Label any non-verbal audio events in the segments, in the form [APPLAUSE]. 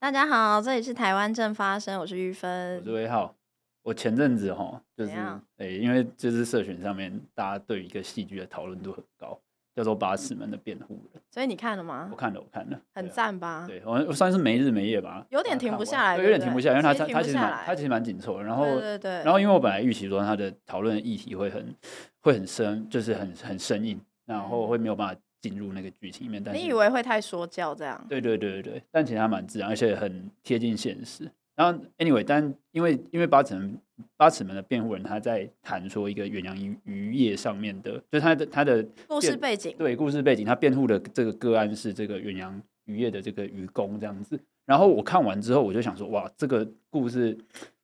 大家好，这里是台湾正发生，我是玉芬，我是威浩。我前阵子哈，就是样诶，因为就是社群上面大家对一个戏剧的讨论度很高，叫做《八尺门的辩护人》。所以你看了吗？我看了，我看了，很赞吧？对，我我算是没日没夜吧，有点停不下来，有点停不下来，因为他他其实蛮他其实蛮紧凑的。然后对对对，然后因为我本来预期说他的讨论的议题会很会很深，就是很很生硬，然后会没有办法。进入那个剧情里面，但你以为会太说教这样？对对对对对，但其实还蛮自然，而且很贴近现实。然后，anyway，但因为因为八尺门八尺门的辩护人他在谈说一个远洋渔渔业上面的，就是他的他的故事背景，对故事背景，他辩护的这个个案是这个远洋渔业的这个渔工这样子。然后我看完之后，我就想说，哇，这个故事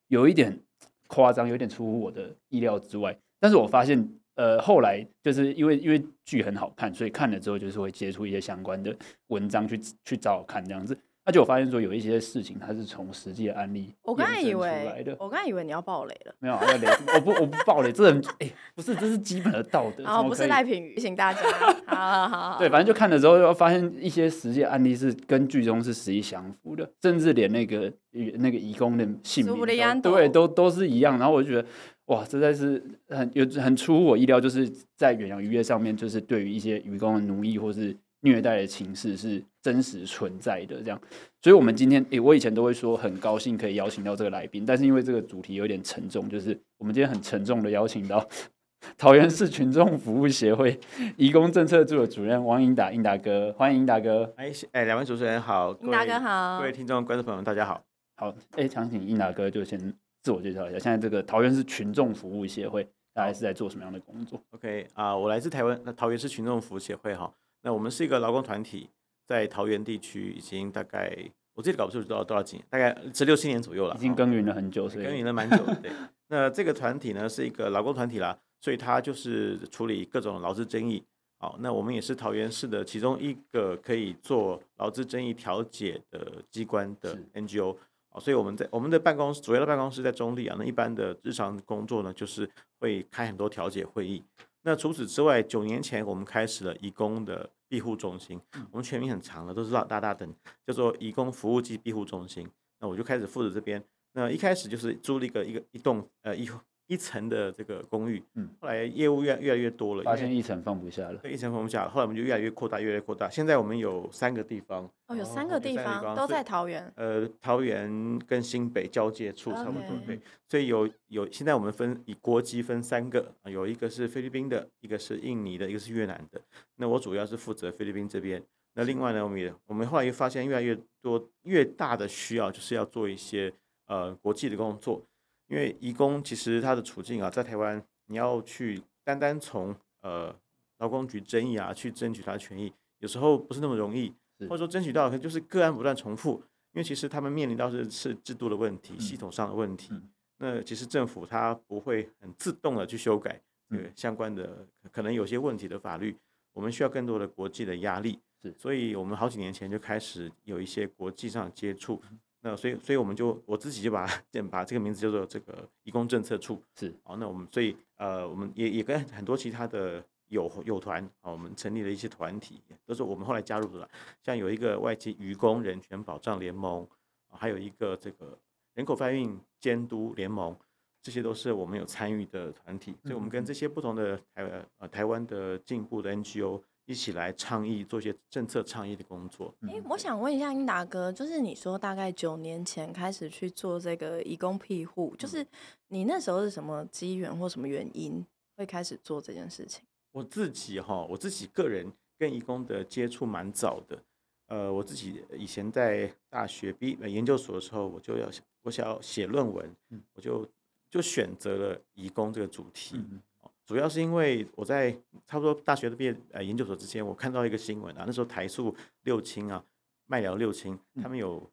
有一点夸张，有点出乎我的意料之外。但是我发现。呃，后来就是因为因为剧很好看，所以看了之后就是会接触一些相关的文章去去找看这样子。而且我发现说有一些事情它是从实际的案例，我刚才以为我刚才以为你要爆雷了，没有要雷，我不我不爆雷，这很哎、欸、不是，这是基本的道德。[LAUGHS] 哦，不是赖品妤，请大家。[LAUGHS] 好好好。对，反正就看了之后，就发现一些实际的案例是跟剧中是实际相符的，甚至连那个那个移工的姓名都对都都是一样。然后我就觉得。哇，实在是很有很出乎我意料，就是在远洋渔业上面，就是对于一些渔工的奴役或是虐待的情势是真实存在的这样。所以，我们今天，诶、欸，我以前都会说很高兴可以邀请到这个来宾，但是因为这个主题有点沉重，就是我们今天很沉重的邀请到 [LAUGHS] 桃园市群众服务协会 [LAUGHS] 移工政策组的主任王英达，英达哥，欢迎英达哥。哎哎，两位主持人好，英达哥好，各位听众观众朋友们大家好。好，哎、欸，想请英达哥就先。自我介绍一下，现在这个桃园市群众服务协会大概是在做什么样的工作？OK 啊、uh，我来自台湾，那桃园市群众服务协会哈，那我们是一个劳工团体，在桃园地区已经大概我自己搞不清楚多少多少几年，大概十六七年左右了，已经耕耘了很久，所以耕耘了蛮久的。对，那这个团体呢是一个劳工团体啦，所以它就是处理各种劳资争议。好，那我们也是桃园市的其中一个可以做劳资争议调解的机关的 NGO。所以我们在我们的办公室主要的办公室在中立啊，那一般的日常工作呢，就是会开很多调解会议。那除此之外，九年前我们开始了移工的庇护中心，我们全名很长的，都知道大大等，叫做移工服务及庇护中心。那我就开始负责这边。那一开始就是租了一个一个一栋呃一。一层的这个公寓，嗯，后来业务越越来越多了，发现一层放不下了，对，一层放不下了。后来我们就越来越扩大，越来越扩大。现在我们有三个地方，哦，有三个地方都在桃园，呃，桃园跟新北交界处差不多，Okay. 对。所以有有，现在我们分以国籍分三个，有一个是菲律宾的，一个是印尼的，一个是越南的。那我主要是负责菲律宾这边。那另外呢，我们也我们后来又发现越来越多越大的需要，就是要做一些呃国际的工作。因为移工其实他的处境啊，在台湾你要去单单从呃劳工局争议啊去争取他的权益，有时候不是那么容易，或者说争取到可能就是个案不断重复，因为其实他们面临到是是制度的问题、系统上的问题。那其实政府它不会很自动的去修改这个相关的可能有些问题的法律，我们需要更多的国际的压力。是，所以我们好几年前就开始有一些国际上的接触。那所以，所以我们就我自己就把 [LAUGHS] 把这个名字叫做这个移工政策处是哦。那我们所以呃，我们也也跟很多其他的友友团啊，我们成立了一些团体，都是我们后来加入的。像有一个外籍渔工人权保障联盟，还有一个这个人口贩运监督联盟，这些都是我们有参与的团体。所以，我们跟这些不同的台呃台湾的进步的 NGO。一起来倡议，做些政策倡议的工作。哎、欸，我想问一下英达哥，就是你说大概九年前开始去做这个移工庇护，就是你那时候是什么机缘或什么原因会开始做这件事情？我自己哈，我自己个人跟移工的接触蛮早的。呃，我自己以前在大学毕研究所的时候，我就要我想要写论文，我就就选择了移工这个主题。嗯主要是因为我在差不多大学的毕业呃研究所之前，我看到一个新闻啊，那时候台塑六轻啊，麦寮六轻，他们有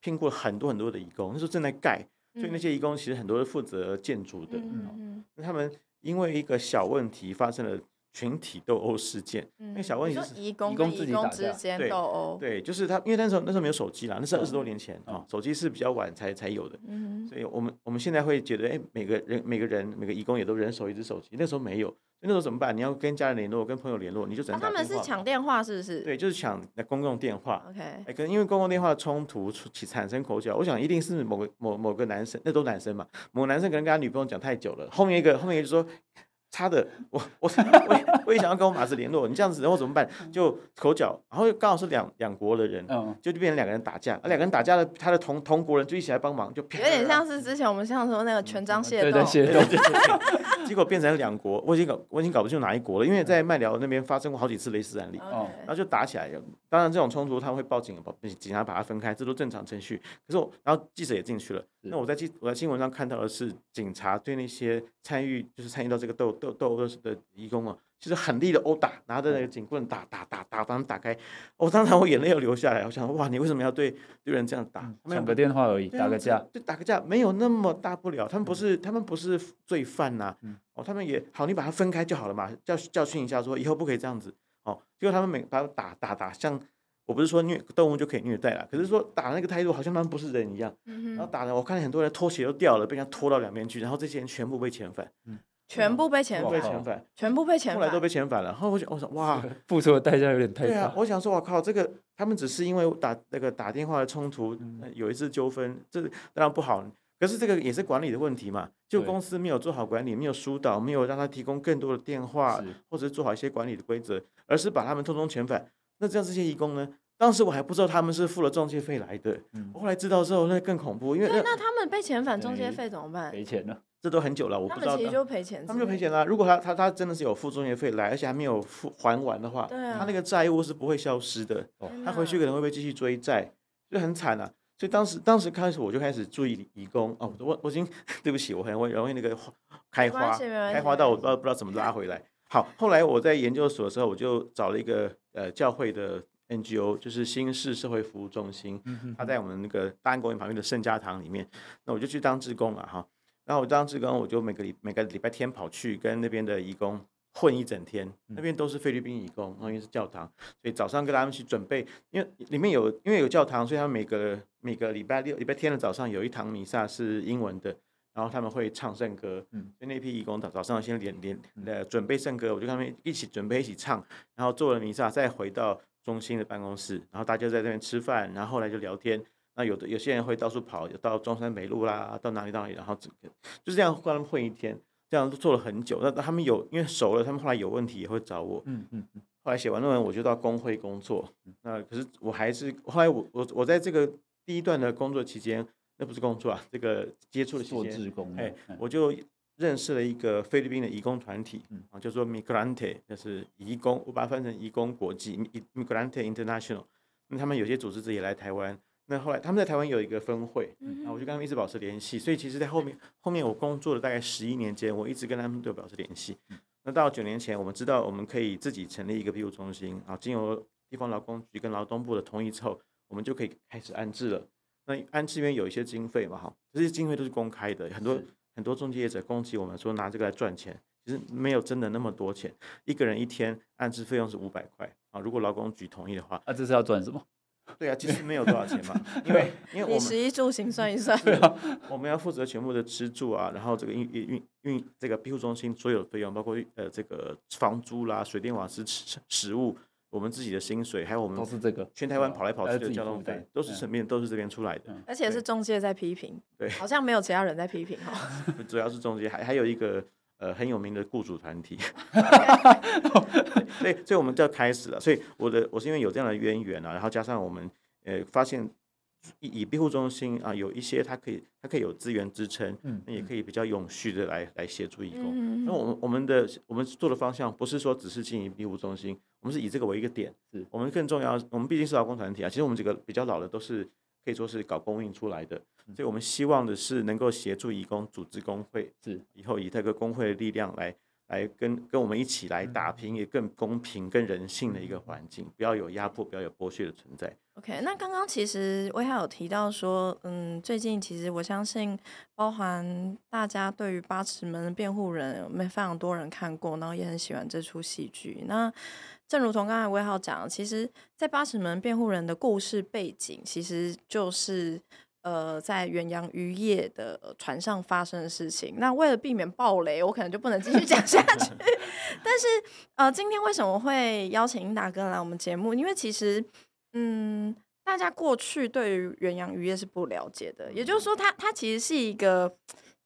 聘过很多很多的义工，那时候正在盖，所以那些义工其实很多是负责建筑的。嗯，那他们因为一个小问题发生了群体斗殴事件。嗯、那小问题是移工跟移工之间斗殴。对，就是他，因为那时候那时候没有手机啦，那是二十多年前啊、手机是比较晚才才有的。嗯，所以我们我们现在会觉得，哎，每个人每个人每个移工也都人手一只手机，那时候没有。那时候怎么办？你要跟家人联络，跟朋友联络，你就只能。他们是抢电话，是不是？对，就是抢那公共电话。OK，哎，可能因为公共电话冲突起产生口角，我想一定是某个某某个男生，那都男生嘛，某个男生可能跟他女朋友讲太久了，后面一个后面一个就说。差的，我我我也我也想要跟我马子联络，你这样子然后怎么办？就口角，然后刚好是两两国的人，嗯，就就变成两个人打架，啊，两个人打架的，他的同同国人就一起来帮忙，就有点像是之前我们像说那个权章械斗，对械斗，结果变成两国，我已经搞我已经搞不清楚哪一国了，因为在麦寮那边发生过好几次类似案例，哦，然后就打起来了。当然这种冲突他会报警，警察把他分开，这都正常程序。可是我，然后记者也进去了，那我在记我在新闻上看到的是警察对那些参与就是参与到这个斗。斗斗殴的义工啊，其实很力的殴打，拿着那个警棍打打打打，把他们打开。我当场我眼泪要流下来，我想哇，你为什么要对对人这样打？抢个电话而已，打个架，就打个架，没有那么大不了。他们不是他们不是罪犯呐，哦，他们也好，你把他分开就好了嘛，教教训一下，说以后不可以这样子。哦，结果他们每把他打打打，像我不是说虐动物就可以虐待了，可是说打那个态度好像他们不是人一样。然后打的我看见很多人拖鞋都掉了，被人家拖到两边去，然后这些人全部被遣返。全部被遣返，全部被遣返，后来都被遣返了。然后我想，我想，哇，[LAUGHS] 付出的代价有点太大。对啊，我想说，我靠，这个他们只是因为打那个打电话的冲突，有一次纠纷，这当然不好。可是这个也是管理的问题嘛，就公司没有做好管理，没有疏导，没有让他提供更多的电话，或者是做好一些管理的规则，而是把他们通通遣返。那这样这些义工呢？当时我还不知道他们是付了中介费来的，我后来知道之后，那更恐怖，因为那他们被遣返中介费怎么办？赔钱了。这都很久了，我不知道。他们其实就赔钱，他们就赔钱了。如果他他他真的是有付中介费来，而且还没有付还完的话，他那个债务是不会消失的。他回去可能会被继续追债，就很惨了。所以当时当时开始我就开始注意移工哦，我我已经 [LAUGHS] 对不起，我很容易容易那个开花开花到我不知道不知道怎么拉回来。好，后来我在研究所的时候，我就找了一个呃教会的 NGO，就是新市社会服务中心，他在我们那个大安公园旁边的圣家堂里面，那我就去当志工了哈。然后我当志工，我就每个礼每个礼拜天跑去跟那边的义工混一整天。那边都是菲律宾义工，然后因为是教堂，所以早上跟他们去准备，因为里面有因为有教堂，所以他们每个每个礼拜六、礼拜天的早上有一堂弥撒是英文的，然后他们会唱圣歌。嗯，所以那批义工早早上先连连呃准备圣歌，我就跟他们一起准备一起唱，然后做了弥撒，再回到中心的办公室，然后大家在那边吃饭，然后后来就聊天。那有的有些人会到处跑，到中山北路啦，到哪里到哪里，然后整个就是这样跟他们混一天，这样都做了很久。那他们有因为熟了，他们后来有问题也会找我。嗯嗯嗯。后来写完论文，我就到工会工作。那可是我还是后来我我我在这个第一段的工作期间，那不是工作啊，这个接触的期间，哎，我就认识了一个菲律宾的移工团体，啊，叫做 Migrante，就是移工，我把它翻成移工国际，Migrante International。那他们有些组织自己来台湾。那后来他们在台湾有一个分会，嗯，我就跟他们一直保持联系。所以其实，在后面后面我工作了大概十一年间，我一直跟他们都保持联系。那到九年前，我们知道我们可以自己成立一个庇护中心啊，经由地方劳工局跟劳动部的同意之后，我们就可以开始安置了。那安置边有一些经费嘛，哈，这些经费都是公开的，很多很多中介业者攻击我们说拿这个来赚钱，其实没有真的那么多钱。一个人一天安置费用是五百块啊，如果劳工局同意的话，啊，这是要赚什么？对啊，其实没有多少钱嘛，[LAUGHS] 因为因为我们食衣住行算一 [LAUGHS] 算，对啊，我们要负责全部的吃住啊，然后这个运运运这个庇护中心所有的费用，包括呃这个房租啦、水电瓦斯、食食物，我们自己的薪水，还有我们都是这个全台湾跑来跑去的交通费，都是层面都是这边出来的，而且是中介在批评，对，好像没有其他人在批评哈，[LAUGHS] 主要是中介，还还有一个。呃，很有名的雇主团体，[LAUGHS] 所以所以我们就要开始了。所以我的我是因为有这样的渊源啊，然后加上我们呃发现以以庇护中心啊，有一些它可以它可以有资源支撑，嗯，那也可以比较永续的来来协助义工。嗯，那我们我们的我们做的方向不是说只是经营庇护中心，我们是以这个为一个点，是我们更重要。我们毕竟是劳工团体啊，其实我们几个比较老的都是。可以说是搞公运出来的，所以我们希望的是能够协助义工组织工会，是以后以这个工会的力量来来跟跟我们一起来打拼，也更公平、更人性的一个环境，不要有压迫，不要有剥削的存在。OK，那刚刚其实威浩有提到说，嗯，最近其实我相信，包含大家对于《八尺门的辩护人》有没非常多人看过，然后也很喜欢这出戏剧。那正如同刚才威浩讲，其实，在《八尺门辩护人》的故事背景，其实就是。呃，在远洋渔业的船上发生的事情，那为了避免暴雷，我可能就不能继续讲下去。[LAUGHS] 但是，呃，今天为什么会邀请英达哥来我们节目？因为其实，嗯，大家过去对于远洋渔业是不了解的，也就是说它，它它其实是一个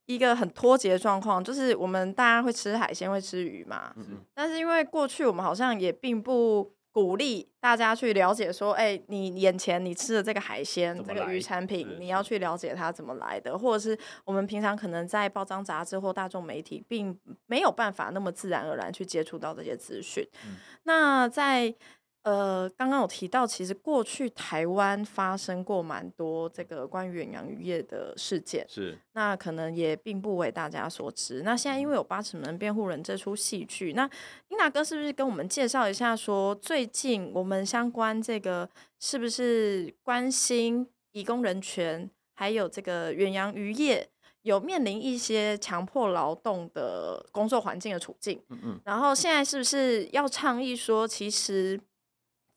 一个很脱节的状况，就是我们大家会吃海鲜，会吃鱼嘛，但是因为过去我们好像也并不。鼓励大家去了解，说，哎、欸，你眼前你吃的这个海鲜，这个鱼产品，你要去了解它怎么来的，或者是我们平常可能在报章杂志或大众媒体，并没有办法那么自然而然去接触到这些资讯。嗯、那在呃，刚刚有提到，其实过去台湾发生过蛮多这个关于远洋渔业的事件，是那可能也并不为大家所知。那现在因为有《八尺门辩护人》这出戏剧，那英达哥是不是跟我们介绍一下，说最近我们相关这个是不是关心移工人权，还有这个远洋渔业有面临一些强迫劳动的工作环境的处境？嗯嗯，然后现在是不是要倡议说，其实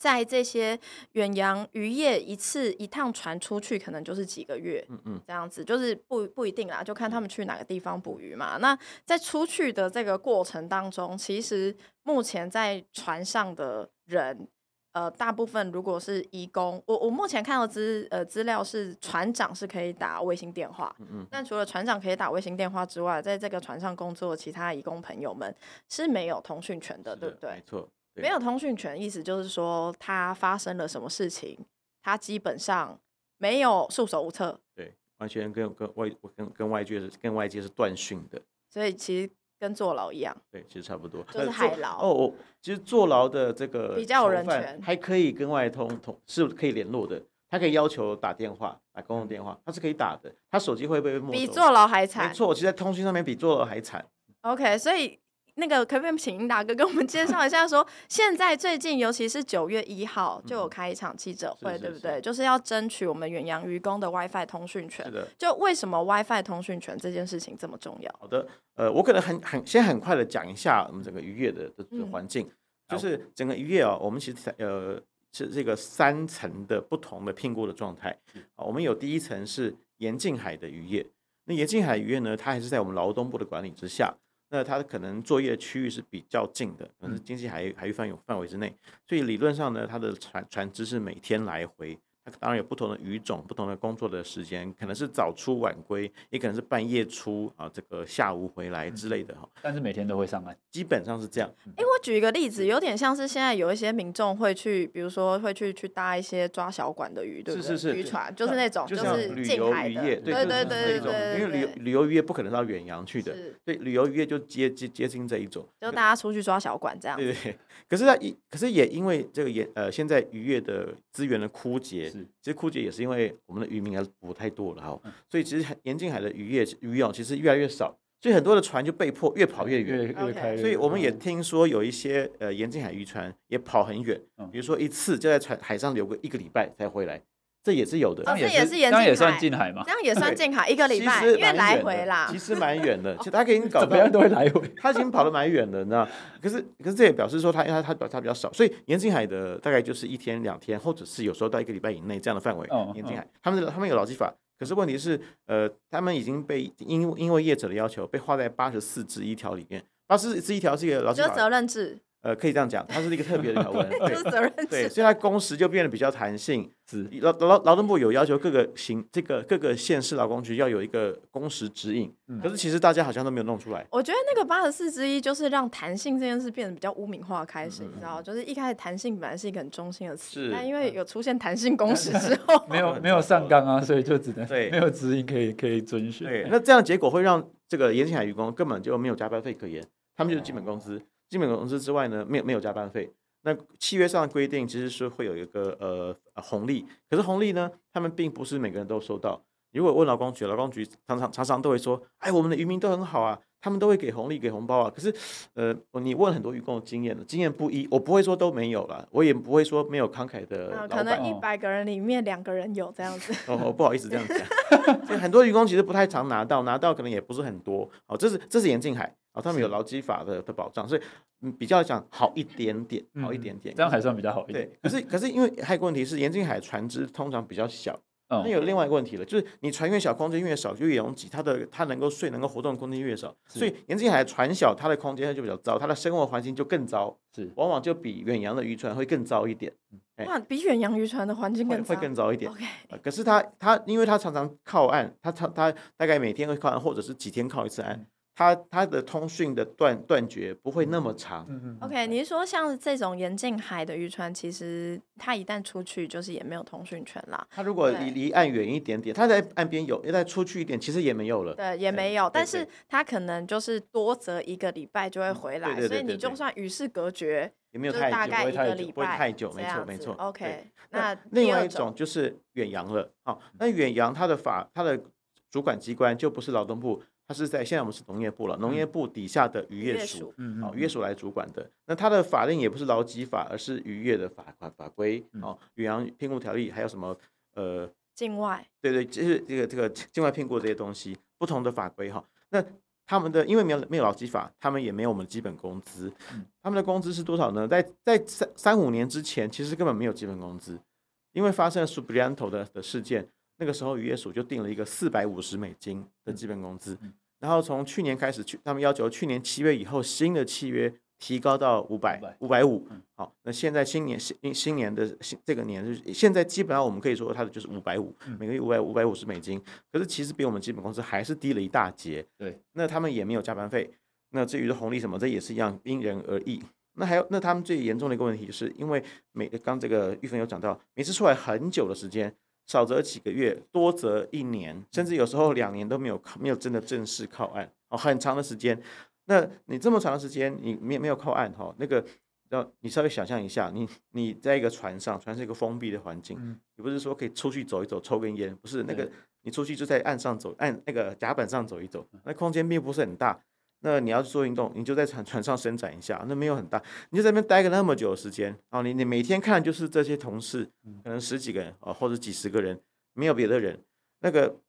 在这些远洋渔业，一次一趟船出去，可能就是几个月，嗯嗯，这样子就是不不一定啦，就看他们去哪个地方捕鱼嘛。那在出去的这个过程当中，其实目前在船上的人，呃，大部分如果是移工，我我目前看到资呃资料是船长是可以打卫星电话，嗯嗯，但除了船长可以打卫星电话之外，在这个船上工作的其他移工朋友们是没有通讯权的，的对不对？没错。没有通讯权，意思就是说他发生了什么事情，他基本上没有束手无策。对，完全跟跟外跟跟外界是跟外界是断讯的。所以其实跟坐牢一样。对，其实差不多。就是海牢。哦哦，其实坐牢的这个比较有人权，还可以跟外通通是可以联络的，他可以要求打电话，打公共电话，他是可以打的。他手机会不会没收？比坐牢还惨。没错，其实在通讯上面比坐牢还惨。OK，所以。那个可不可以请英达哥跟我们介绍一下说，说现在最近，尤其是九月一号就有开一场记者会，嗯、对不对？是是是就是要争取我们远洋渔工的 WiFi 通讯权。是的。就为什么 WiFi 通讯权这件事情这么重要？好的，呃，我可能很很先很快的讲一下我们整个渔业的的环境，嗯、就是整个渔业啊，我们其实呃是这个三层的不同的评估的状态。啊，我们有第一层是沿近海的渔业，那沿近海渔业呢，它还是在我们劳动部的管理之下。那它可能作业区域是比较近的，可能是经济海海域范围范围之内，所以理论上呢，它的船船只是每天来回。它当然有不同的鱼种，不同的工作的时间，可能是早出晚归，也可能是半夜出啊，这个下午回来之类的哈。但是每天都会上岸，[LAUGHS] 基本上是这样。哎，我举一个例子，有点像是现在有一些民众会去，比如说会去去搭一些抓小管的鱼，对不对？是是是，渔船就是那种，就是旅游渔业，对对对对对。因为旅旅游渔业不可能到远洋去的，对，旅游渔业就接接接近这一种，就大家出去抓小管这样。对对。可是它一，可是也因为这个也呃，现在渔业的资源的枯竭，其实枯竭也是因为我们的渔民还是捕太多了哈，所以其实盐近海的渔业渔哦其实越来越少，所以很多的船就被迫越跑越远，越越开。所以我们也听说有一些呃盐近海渔船也跑很远，比如说一次就在船海上留个一个礼拜才回来。这也是有的，这也是沿近海，这样也算近海嘛？这样也算近海，[LAUGHS] 一个礼拜，因为来回啦，其实蛮远的。其实他可以搞，怎么样都会来回。[LAUGHS] 他已经跑得蛮远的，你知道？可是，可是这也表示说他，因为他他他比较少，所以沿近海的大概就是一天两天，或者是有时候到一个礼拜以内这样的范围。沿近海，他们他们有劳基法，可是问题是，呃，他们已经被因因为业者的要求被划在八十四之一条里面。八十四之一条是一个劳基法，责任制。呃，可以这样讲，它是一个特别的条 [LAUGHS] 文，对，责任对，所以它工时就变得比较弹性。是劳劳劳动部有要求各个行这个各个县市劳工局要有一个工时指引，嗯、可是其实大家好像都没有弄出来。我觉得那个八十四之一就是让弹性这件事变得比较污名化开始，嗯、你知道，就是一开始弹性本来是一个很中性的词，但因为有出现弹性工时之后，没有没有上纲啊，所以就只能对没有指引可以可以遵循。对，那这样结果会让这个延庆海渔工根本就没有加班费可言，他们就是基本工资。哦基本工资之外呢，没有没有加班费。那契约上的规定其实是会有一个呃红利，可是红利呢，他们并不是每个人都收到。如果问劳工局，劳工局常常常常都会说，哎，我们的渔民都很好啊，他们都会给红利、给红包啊。可是，呃，你问很多渔工的经验，经验不一，我不会说都没有了，我也不会说没有慷慨的。可能一百个人里面两个人有这样子。哦，不好意思这样讲。[LAUGHS] 所以很多渔工其实不太常拿到，拿到可能也不是很多。哦，这是这是眼镜海，哦，他们有劳基法的的保障，所以比较讲好一点点，好一点点，嗯，这样还算比较好一点。对，可是 [LAUGHS] 可是因为还有个问题是，盐津海船只通常比较小。那有另外一个问题了，就是你船越小，空间越少，就越拥挤，它的它能够睡、能够活动的空间越少，所以沿近海船小，它的空间就比较糟，它的生活环境就更糟，是往往就比远洋的渔船会更糟一点。哇，比远洋渔船的环境更会更糟一点。OK，可是它它因为它常常靠岸，它它它大概每天会靠岸，或者是几天靠一次岸。它它的通讯的断断绝不会那么长。嗯嗯。OK，你是说像这种沿近海的渔船，其实它一旦出去，就是也没有通讯权啦。它如果离离岸远一点点，它在岸边有，一旦出去一点，其实也没有了。对，也没有。但是它可能就是多则一个礼拜就会回来，所以你就算与世隔绝，也没有太久，大概一个礼拜，不会太久，没错没错。OK，那另外一种就是远洋了。好，那远洋它的法它的主管机关就不是劳动部。它是在现在我们是农业部了，农业部底下的渔业署，嗯，好，渔业署来主管的。那它的法令也不是劳基法，而是渔业的法法法规，哦，远洋聘雇条例，还有什么呃，境外，对对，就是这个这个境外聘雇这些东西，不同的法规哈。那他们的因为没有没有劳基法，他们也没有我们的基本工资，他们的工资是多少呢？在在三三五年之前，其实根本没有基本工资，因为发生了 Subianto 的的事件。那个时候渔业署就定了一个四百五十美金的基本工资，然后从去年开始，去他们要求去年七月以后新的契约提高到五百五百五。好，那现在新年新新年的新这个年就是现在基本上我们可以说它的就是五百五，每个月五百五百五十美金。可是其实比我们基本工资还是低了一大截。对，那他们也没有加班费。那至于的红利什么，这也是一样因人而异。那还有那他们最严重的一个问题就是因为每刚这个玉芬有讲到，每次出来很久的时间。少则几个月，多则一年，甚至有时候两年都没有没有真的正式靠岸哦，很长的时间。那你这么长的时间，你没没有靠岸哈？那个，要你稍微想象一下，你你在一个船上，船是一个封闭的环境，你不是说可以出去走一走，抽根烟，不是那个，你出去就在岸上走，岸那个甲板上走一走，那空间并不是很大。那你要去做运动，你就在船船上伸展一下，那没有很大，你就在那边待个那么久的时间，然后你你每天看就是这些同事，可能十几个人啊，或者几十个人，没有别的人，那个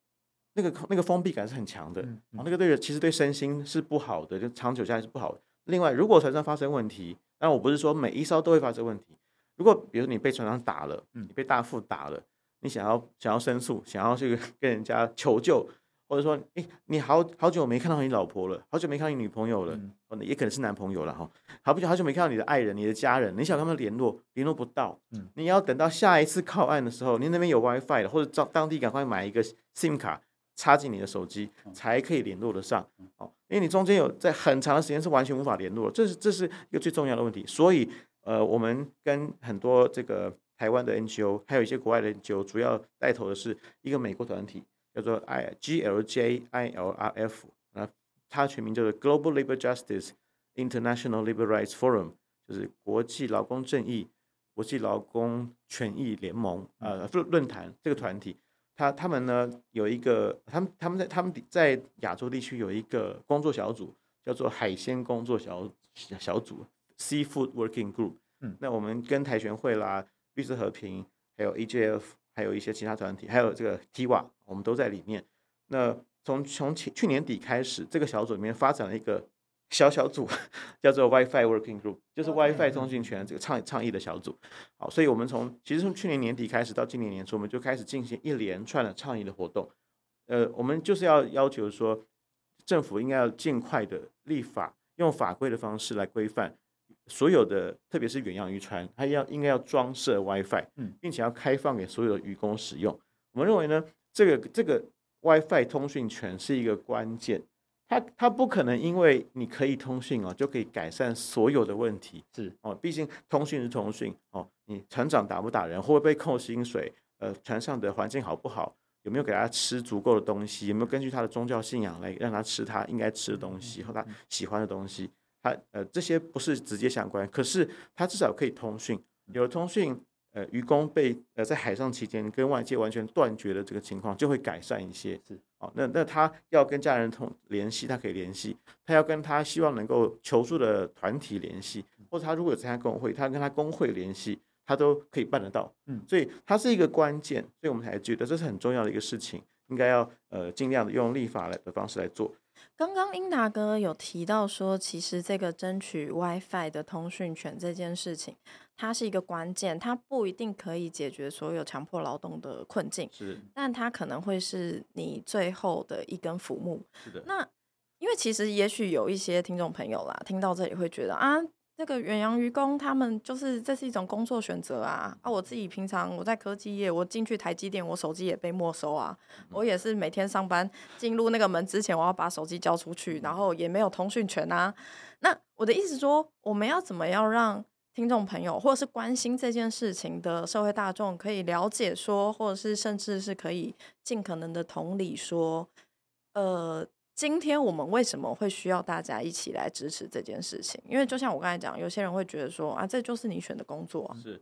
那个那个封闭感是很强的，啊，那个对人其实对身心是不好的，就长久下来是不好的。另外，如果船上发生问题，但我不是说每一艘都会发生问题，如果比如你被船上打了，你被大副打了，你想要想要申诉，想要去 [LAUGHS] 跟人家求救。或者说，哎，你好好久没看到你老婆了，好久没看到你女朋友了，嗯、也可能是男朋友了哈。好不久好久没看到你的爱人、你的家人，你想跟他们联络，联络不到。嗯，你要等到下一次靠岸的时候，你那边有 WiFi 了，或者当当地赶快买一个 SIM 卡插进你的手机，才可以联络得上。哦，因为你中间有在很长的时间是完全无法联络，这是这是一个最重要的问题。所以，呃，我们跟很多这个台湾的 NGO，还有一些国外的 NGO，主要带头的是一个美国团体。叫做 I G L J I L R F，那它全名叫做 Global Labor Justice International Labor Rights Forum，就是国际劳工正义、国际劳工权益联盟呃论论坛这个团体，他他们呢有一个，他们他们在他们在亚洲地区有一个工作小组，叫做海鲜工作小小组 Seafood Working Group。嗯，那我们跟台全会啦、绿色和平，还有 E J F。还有一些其他团体，还有这个 TIWA，我们都在里面。那从从去去年底开始，这个小组里面发展了一个小小组，叫做 WiFi Working Group，就是 WiFi 通讯权这个倡倡议的小组。好，所以我们从其实从去年年底开始到今年年初，我们就开始进行一连串的倡议的活动。呃，我们就是要要求说，政府应该要尽快的立法，用法规的方式来规范。所有的，特别是远洋渔船，它要应该要装设 WiFi，并且要开放给所有的渔工使用。我们认为呢，这个这个 WiFi 通讯权是一个关键，它它不可能因为你可以通讯哦，就可以改善所有的问题。是哦，毕竟通讯是通讯哦，你船长打不打人，会不会被扣薪水？呃，船上的环境好不好？有没有给他吃足够的东西？有没有根据他的宗教信仰来让他吃他应该吃的东西和他喜欢的东西？它呃这些不是直接相关，可是它至少可以通讯。有了通讯，呃，渔工被呃在海上期间跟外界完全断绝的这个情况就会改善一些。是哦，那那他要跟家人通联系，他可以联系；他要跟他希望能够求助的团体联系，或者他如果有参加工会，他跟他工会联系，他都可以办得到。嗯，所以它是一个关键，所以我们才觉得这是很重要的一个事情，应该要呃尽量的用立法来的方式来做。刚刚英达哥有提到说，其实这个争取 WiFi 的通讯权这件事情，它是一个关键，它不一定可以解决所有强迫劳动的困境，是，但它可能会是你最后的一根浮木。是的，那因为其实也许有一些听众朋友啦，听到这里会觉得啊。这个远洋渔工，他们就是这是一种工作选择啊啊！我自己平常我在科技业，我进去台积电，我手机也被没收啊。我也是每天上班进入那个门之前，我要把手机交出去，然后也没有通讯权啊。那我的意思说，我们要怎么样让听众朋友或者是关心这件事情的社会大众可以了解说，或者是甚至是可以尽可能的同理说，呃。今天我们为什么会需要大家一起来支持这件事情？因为就像我刚才讲，有些人会觉得说啊，这就是你选的工作。是，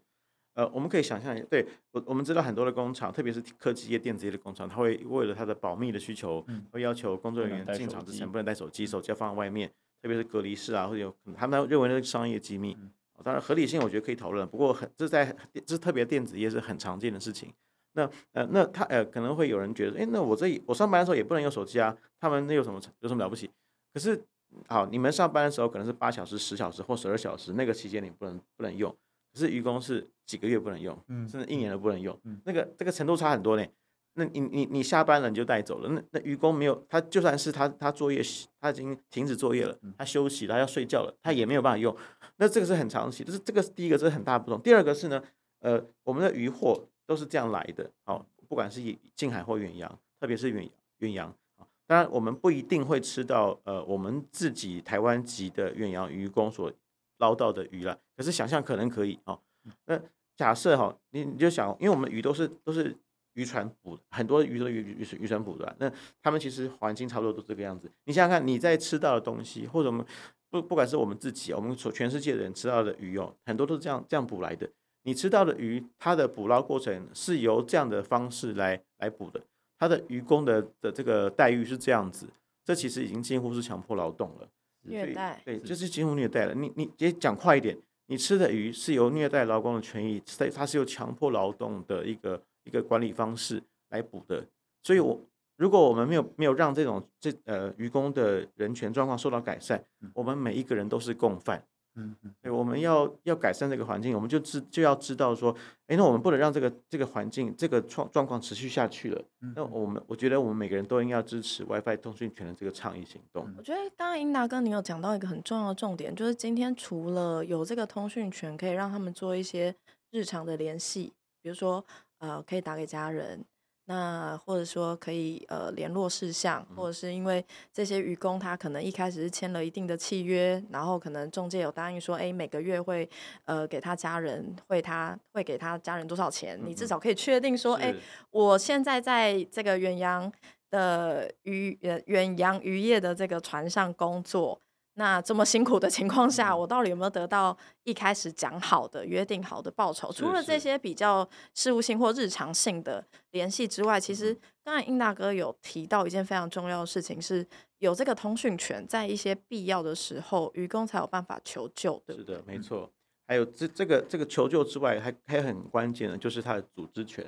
呃，我们可以想象，对我我们知道很多的工厂，特别是科技业、电子业的工厂，它会为了它的保密的需求，嗯、会要求工作人员进厂之前不能带手机，手机要放在外面，特别是隔离室啊，或者有他们认为那是商业机密。嗯、当然合理性我觉得可以讨论，不过很这在这特别电子业是很常见的事情。那呃，那他呃，可能会有人觉得，哎，那我这我上班的时候也不能用手机啊。他们那有什么有什么了不起？可是，好，你们上班的时候可能是八小时、十小时或十二小时，那个期间你不能不能用。可是愚公是几个月不能用，甚至一年都不能用。那个这个程度差很多呢。那你你你下班了你就带走了。那那愚公没有，他就算是他他作业他已经停止作业了，他休息了，他要睡觉了，他也没有办法用。那这个是很长期，就是这个是第一个，这是很大的不同。第二个是呢，呃，我们的渔获。都是这样来的，好，不管是近海或远洋，特别是远远洋，当然我们不一定会吃到呃我们自己台湾籍的远洋渔工所捞到的鱼了，可是想象可能可以哦。那假设哈，你你就想，因为我们鱼都是都是渔船捕，很多鱼都渔渔渔船捕的，那他们其实环境差不多都这个样子。你想想看，你在吃到的东西，或者我们不不管是我们自己，我们所全世界的人吃到的鱼哦，很多都是这样这样捕来的。你吃到的鱼，它的捕捞过程是由这样的方式来来捕的，它的渔工的的这个待遇是这样子，这其实已经近乎是强迫劳动了，虐待，对，就是近乎虐待了。你你也讲快一点，你吃的鱼是由虐待劳工的权益，在它是由强迫劳动的一个一个管理方式来捕的，所以我如果我们没有没有让这种这呃渔工的人权状况受到改善，我们每一个人都是共犯。嗯嗯，对，我们要要改善这个环境，我们就知就要知道说，哎，那我们不能让这个这个环境这个状状况持续下去了。那我们我觉得我们每个人都应该要支持 WiFi 通讯权的这个倡议行动。我觉得刚刚英达哥你有讲到一个很重要的重点，就是今天除了有这个通讯权，可以让他们做一些日常的联系，比如说呃，可以打给家人。那或者说可以呃联络事项，或者是因为这些渔工他可能一开始是签了一定的契约，然后可能中介有答应说，哎，每个月会呃给他家人会他会给他家人多少钱，你至少可以确定说，哎，我现在在这个远洋的渔远远洋渔业的这个船上工作。那这么辛苦的情况下，我到底有没有得到一开始讲好的、约定好的报酬？除了这些比较事务性或日常性的联系之外，其实刚才英大哥有提到一件非常重要的事情，是有这个通讯权，在一些必要的时候，愚公才有办法求救。对，是的，没错。还有这这个这个求救之外，还还很关键的，就是他的组织权。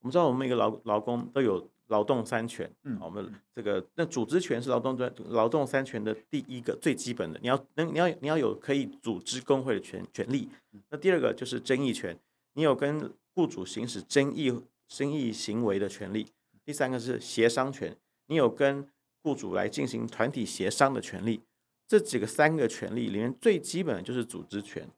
我们知道，我们每个劳劳工都有。劳动三权，嗯，我们这个那组织权是劳动专劳动三权的第一个最基本的，你要能你要你要有可以组织工会的权权利。那第二个就是争议权，你有跟雇主行使争议争议行为的权利。第三个是协商权，你有跟雇主来进行团体协商的权利。这几个三个权利里面最基本的就是组织权。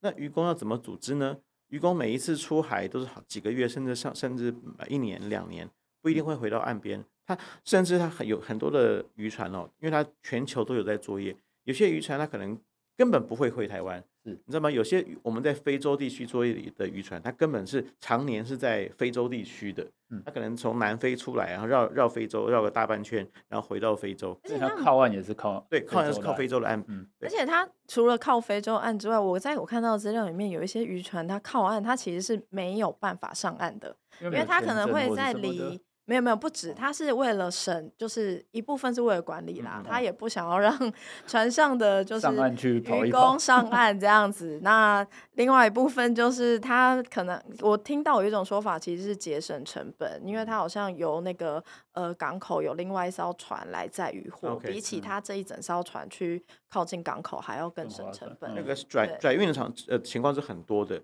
那渔工要怎么组织呢？渔工每一次出海都是好几个月，甚至上甚至一年两年。不一定会回到岸边，它甚至它很有很多的渔船哦，因为它全球都有在作业，有些渔船它可能根本不会回台湾，是。你知道吗？有些我们在非洲地区作业的渔船，它根本是常年是在非洲地区的，它可能从南非出来，然后绕绕非洲绕个大半圈，然后回到非洲，而且。他靠岸也是靠对，靠岸是靠非洲的岸，嗯，而且它除了靠非洲岸之外，我在我看到的资料里面有一些渔船，它靠岸它其实是没有办法上岸的，因为它可能会在离没有没有不止，他是为了省，就是一部分是为了管理啦，嗯、他也不想要让 [LAUGHS] 船上的就是渔工上 [LAUGHS] 岸这样子。那另外一部分就是他可能我听到有一种说法，其实是节省成本，因为他好像由那个呃港口有另外一艘船来载渔货，okay, 比起他这一整艘船去靠近港口还要更省成本。嗯、那个转转运的场呃情况是很多的，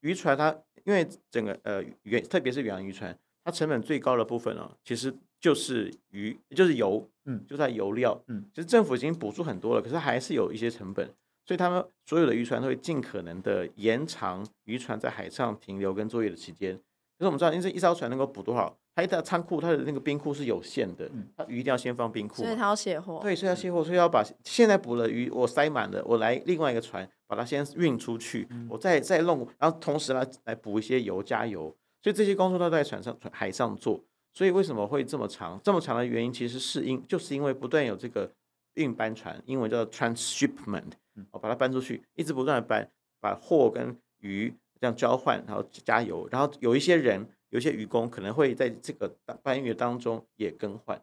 渔船它因为整个呃远特别是远洋渔船。它成本最高的部分哦，其实就是鱼，就是油，嗯，就在油料，嗯，其实政府已经补助很多了，可是还是有一些成本，所以他们所有的渔船都会尽可能的延长渔船在海上停留跟作业的期间。可是我们知道，因为这一艘船能够补多少？它一台仓库，它的那个冰库是有限的，它鱼一定要先放冰库，所以它要卸货，对，所以要卸货，所以要把现在捕了鱼，我塞满了，我来另外一个船把它先运出去，我再再弄，然后同时来来补一些油加油。所以这些工作都在船上、船海上做，所以为什么会这么长？这么长的原因其实是因，就是因为不断有这个运搬船，英文叫 transshipment，我把它搬出去，一直不断的搬，把货跟鱼这样交换，然后加油，然后有一些人，有一些渔工可能会在这个搬运当中也更换。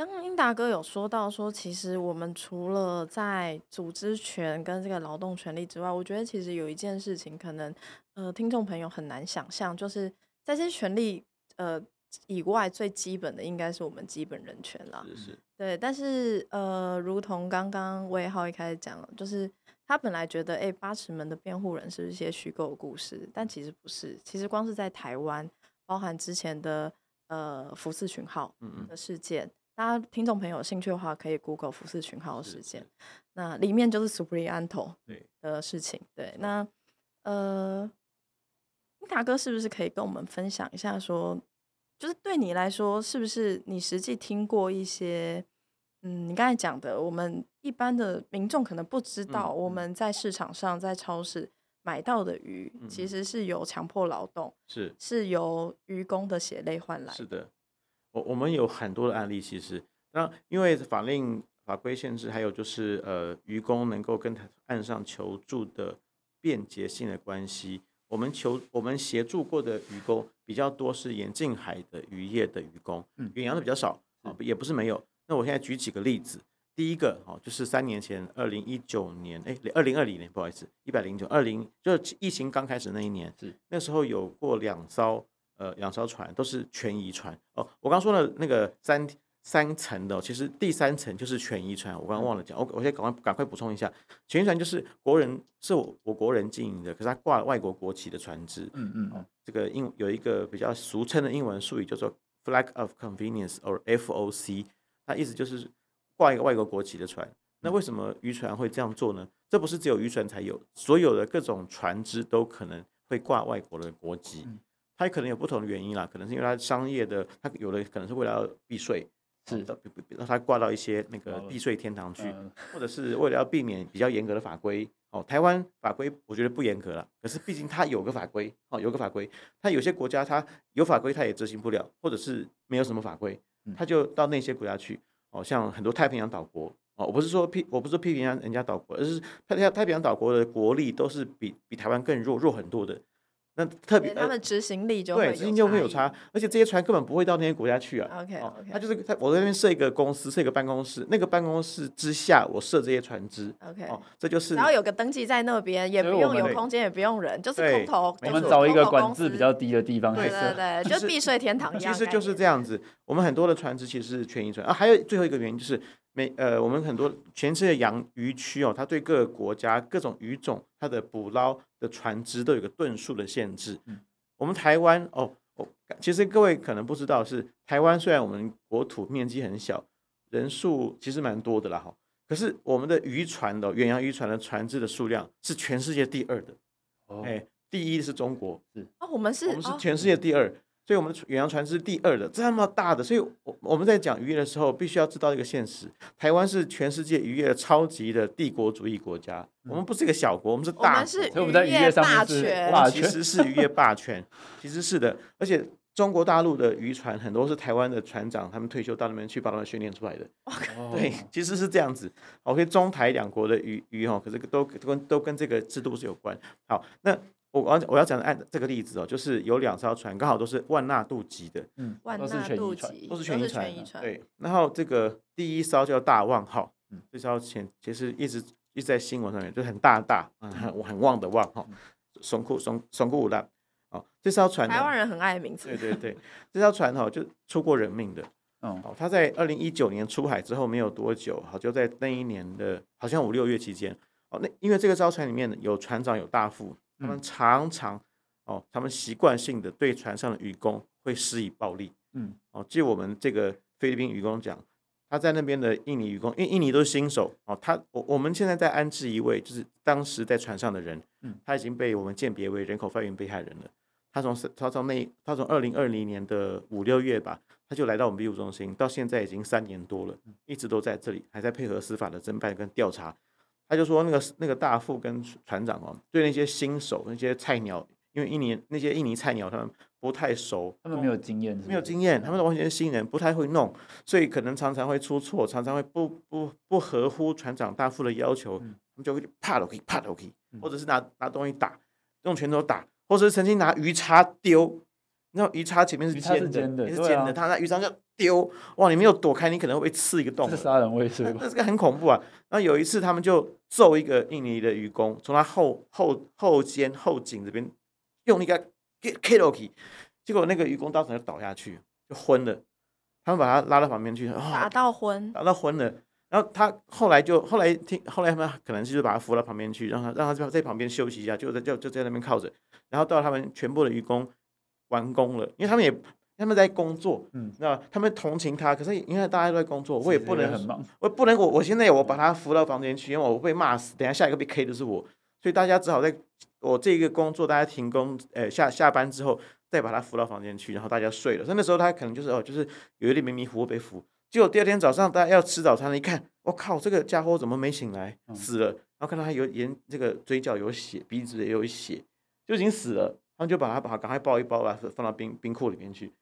对，刚刚英达哥有说到说，其实我们除了在组织权跟这个劳动权利之外，我觉得其实有一件事情可能。呃，听众朋友很难想象，就是在这些权利呃以外，最基本的应该是我们基本人权啦。是是。对，但是呃，如同刚刚魏浩一开始讲了，就是他本来觉得，哎，八尺门的辩护人是一些虚构的故事，但其实不是。其实光是在台湾，包含之前的呃福斯群号的事件，嗯嗯，大家听众朋友有兴趣的话，可以 Google 服饰群号的事件，那里面就是 Suprianto 的事情。对，对，那呃。达哥，是不是可以跟我们分享一下说，说就是对你来说，是不是你实际听过一些，嗯，你刚才讲的，我们一般的民众可能不知道，我们在市场上、在超市买到的鱼，其实是由强迫劳动，是是由渔工的血泪换来。是的，我我们有很多的案例，其实那因为法令法规限制，还有就是呃，渔工能够跟岸上求助的便捷性的关系。我们求我们协助过的渔工比较多，是沿近海的渔业的渔工，远洋的比较少啊，也不是没有。那我现在举几个例子，第一个哦，就是三年前，二零一九年，哎，二零二零年，不好意思，一百零九，二零就是疫情刚开始那一年，是那时候有过两艘呃两艘船都是权益船哦，我刚说的那个三。三层的，其实第三层就是权益船。我刚刚忘了讲，我我先赶快赶快补充一下，权益船就是国人是我我国人经营的，可是他挂外国国旗的船只。嗯嗯，这个英有一个比较俗称的英文术语叫做 Flag of Convenience or FOC，它意思就是挂一个外国国旗的船。那为什么渔船会这样做呢？这不是只有渔船才有，所有的各种船只都可能会挂外国的国旗。它可能有不同的原因啦，可能是因为它商业的，它有的可能是为了要避税。是的，让它挂到一些那个避税天堂去，或者是为了要避免比较严格的法规哦。台湾法规我觉得不严格了，可是毕竟它有个法规哦，有个法规。它有些国家它有法规，它也执行不了，或者是没有什么法规，它就到那些国家去哦。像很多太平洋岛国哦，我不是说批，我不是批评人家人家岛国，而是太太太平洋岛国的国力都是比比台湾更弱弱很多的。那特别，他们执行力就对，执行就会有差，而且这些船根本不会到那些国家去啊。OK OK，他就是他，我在那边设一个公司，设一个办公室，那个办公室之下我设这些船只。OK，哦，这就是然后有个登记在那边，也不用有空间，也不用人，就是空投。我们找一个管制比较低的地方，对对对，就是避税天堂一样。其实就是这样子，我们很多的船只其实是权益船啊。还有最后一个原因就是。每呃，我们很多全世界洋鱼区哦，它对各个国家各种鱼种，它的捕捞的船只都有个吨数的限制。嗯，我们台湾哦，哦，其实各位可能不知道是台湾，虽然我们国土面积很小，人数其实蛮多的啦哈，可是我们的渔船的远洋渔船的船只的数量是全世界第二的。哦，哎，第一是中国是啊，我们是我们是全世界第二。哦所以我们的远洋船是第二的，这么大的，所以我我们在讲渔业的时候，必须要知道一个现实：台湾是全世界渔业的超级的帝国主义国家。我们不是一个小国，我们是大国。我们在渔业上霸权，其实是渔业霸权，[LAUGHS] 其实是的。而且中国大陆的渔船很多是台湾的船长，他们退休到那边去把他们训练出来的。对，[LAUGHS] 其实是这样子。OK，中台两国的渔渔哦，可是都跟都跟这个制度是有关。好，那。我我要我要讲的按这个例子哦，就是有两艘船刚好都是万纳度级的，嗯，万纳度级都是全一船，船，对。然后这个第一艘叫大旺号，嗯，这艘前其实一直一直在新闻上面，就很大大，嗯，很很旺的旺哈，怂库怂怂库五浪，哦，这艘船台湾人很爱的名字，对对对，这艘船哈就出过人命的，嗯，哦，他在二零一九年出海之后没有多久，好就在那一年的好像五六月期间，哦，那因为这个艘船里面有船长有大副。他们常常哦，他们习惯性的对船上的渔工会施以暴力。嗯，哦，据我们这个菲律宾渔工讲，他在那边的印尼渔工，因为印尼都是新手哦，他我我们现在在安置一位，就是当时在船上的人，嗯，他已经被我们鉴别为人口贩运被害人了。他从他从那他从二零二零年的五六月吧，他就来到我们庇护中心，到现在已经三年多了，一直都在这里，还在配合司法的侦办跟调查。他就说那个那个大副跟船长哦，对那些新手那些菜鸟，因为印尼那些印尼菜鸟他们不太熟，他们没有经验，没有经验，他们完全是新人，不太会弄，所以可能常常会出错，常常会不不不合乎船长大副的要求，他们就会啪都可以啪都可以，或者是拿拿东西打，用拳头打，或者是曾经拿鱼叉丢，那鱼叉前面是尖的，尖的，是尖的，他那鱼叉就。丢哇！你没有躲开，你可能会被刺一个洞。是杀人未遂这个很恐怖啊！那有一次，他们就揍一个印尼的渔工，从他后后后肩后颈这边用那个 K L K，结果那个渔工当场就倒下去，就昏了。他们把他拉到旁边去，打到昏，打到昏了。然后他后来就后来听，后来他们可能是就把他扶到旁边去，让他让他在在旁边休息一下，就在就就在那边靠着。然后到他们全部的渔工完工了，因为他们也。他们在工作，嗯，那他们同情他，可是因为大家都在工作，我也不能很忙，我不能我我现在我把他扶到房间去，因为我被骂死，等下下一个被 K 的是我，所以大家只好在我这个工作大家停工，呃下下班之后再把他扶到房间去，然后大家睡了。所以那时候他可能就是哦，就是有一点迷迷糊糊被扶，结果第二天早上大家要吃早餐了，一看，我靠，这个家伙怎么没醒来，死了，然后看到他有眼这个嘴角有血，鼻子也有血，就已经死了，他们就把它把它赶快包一抱吧，放到冰冰库里面去。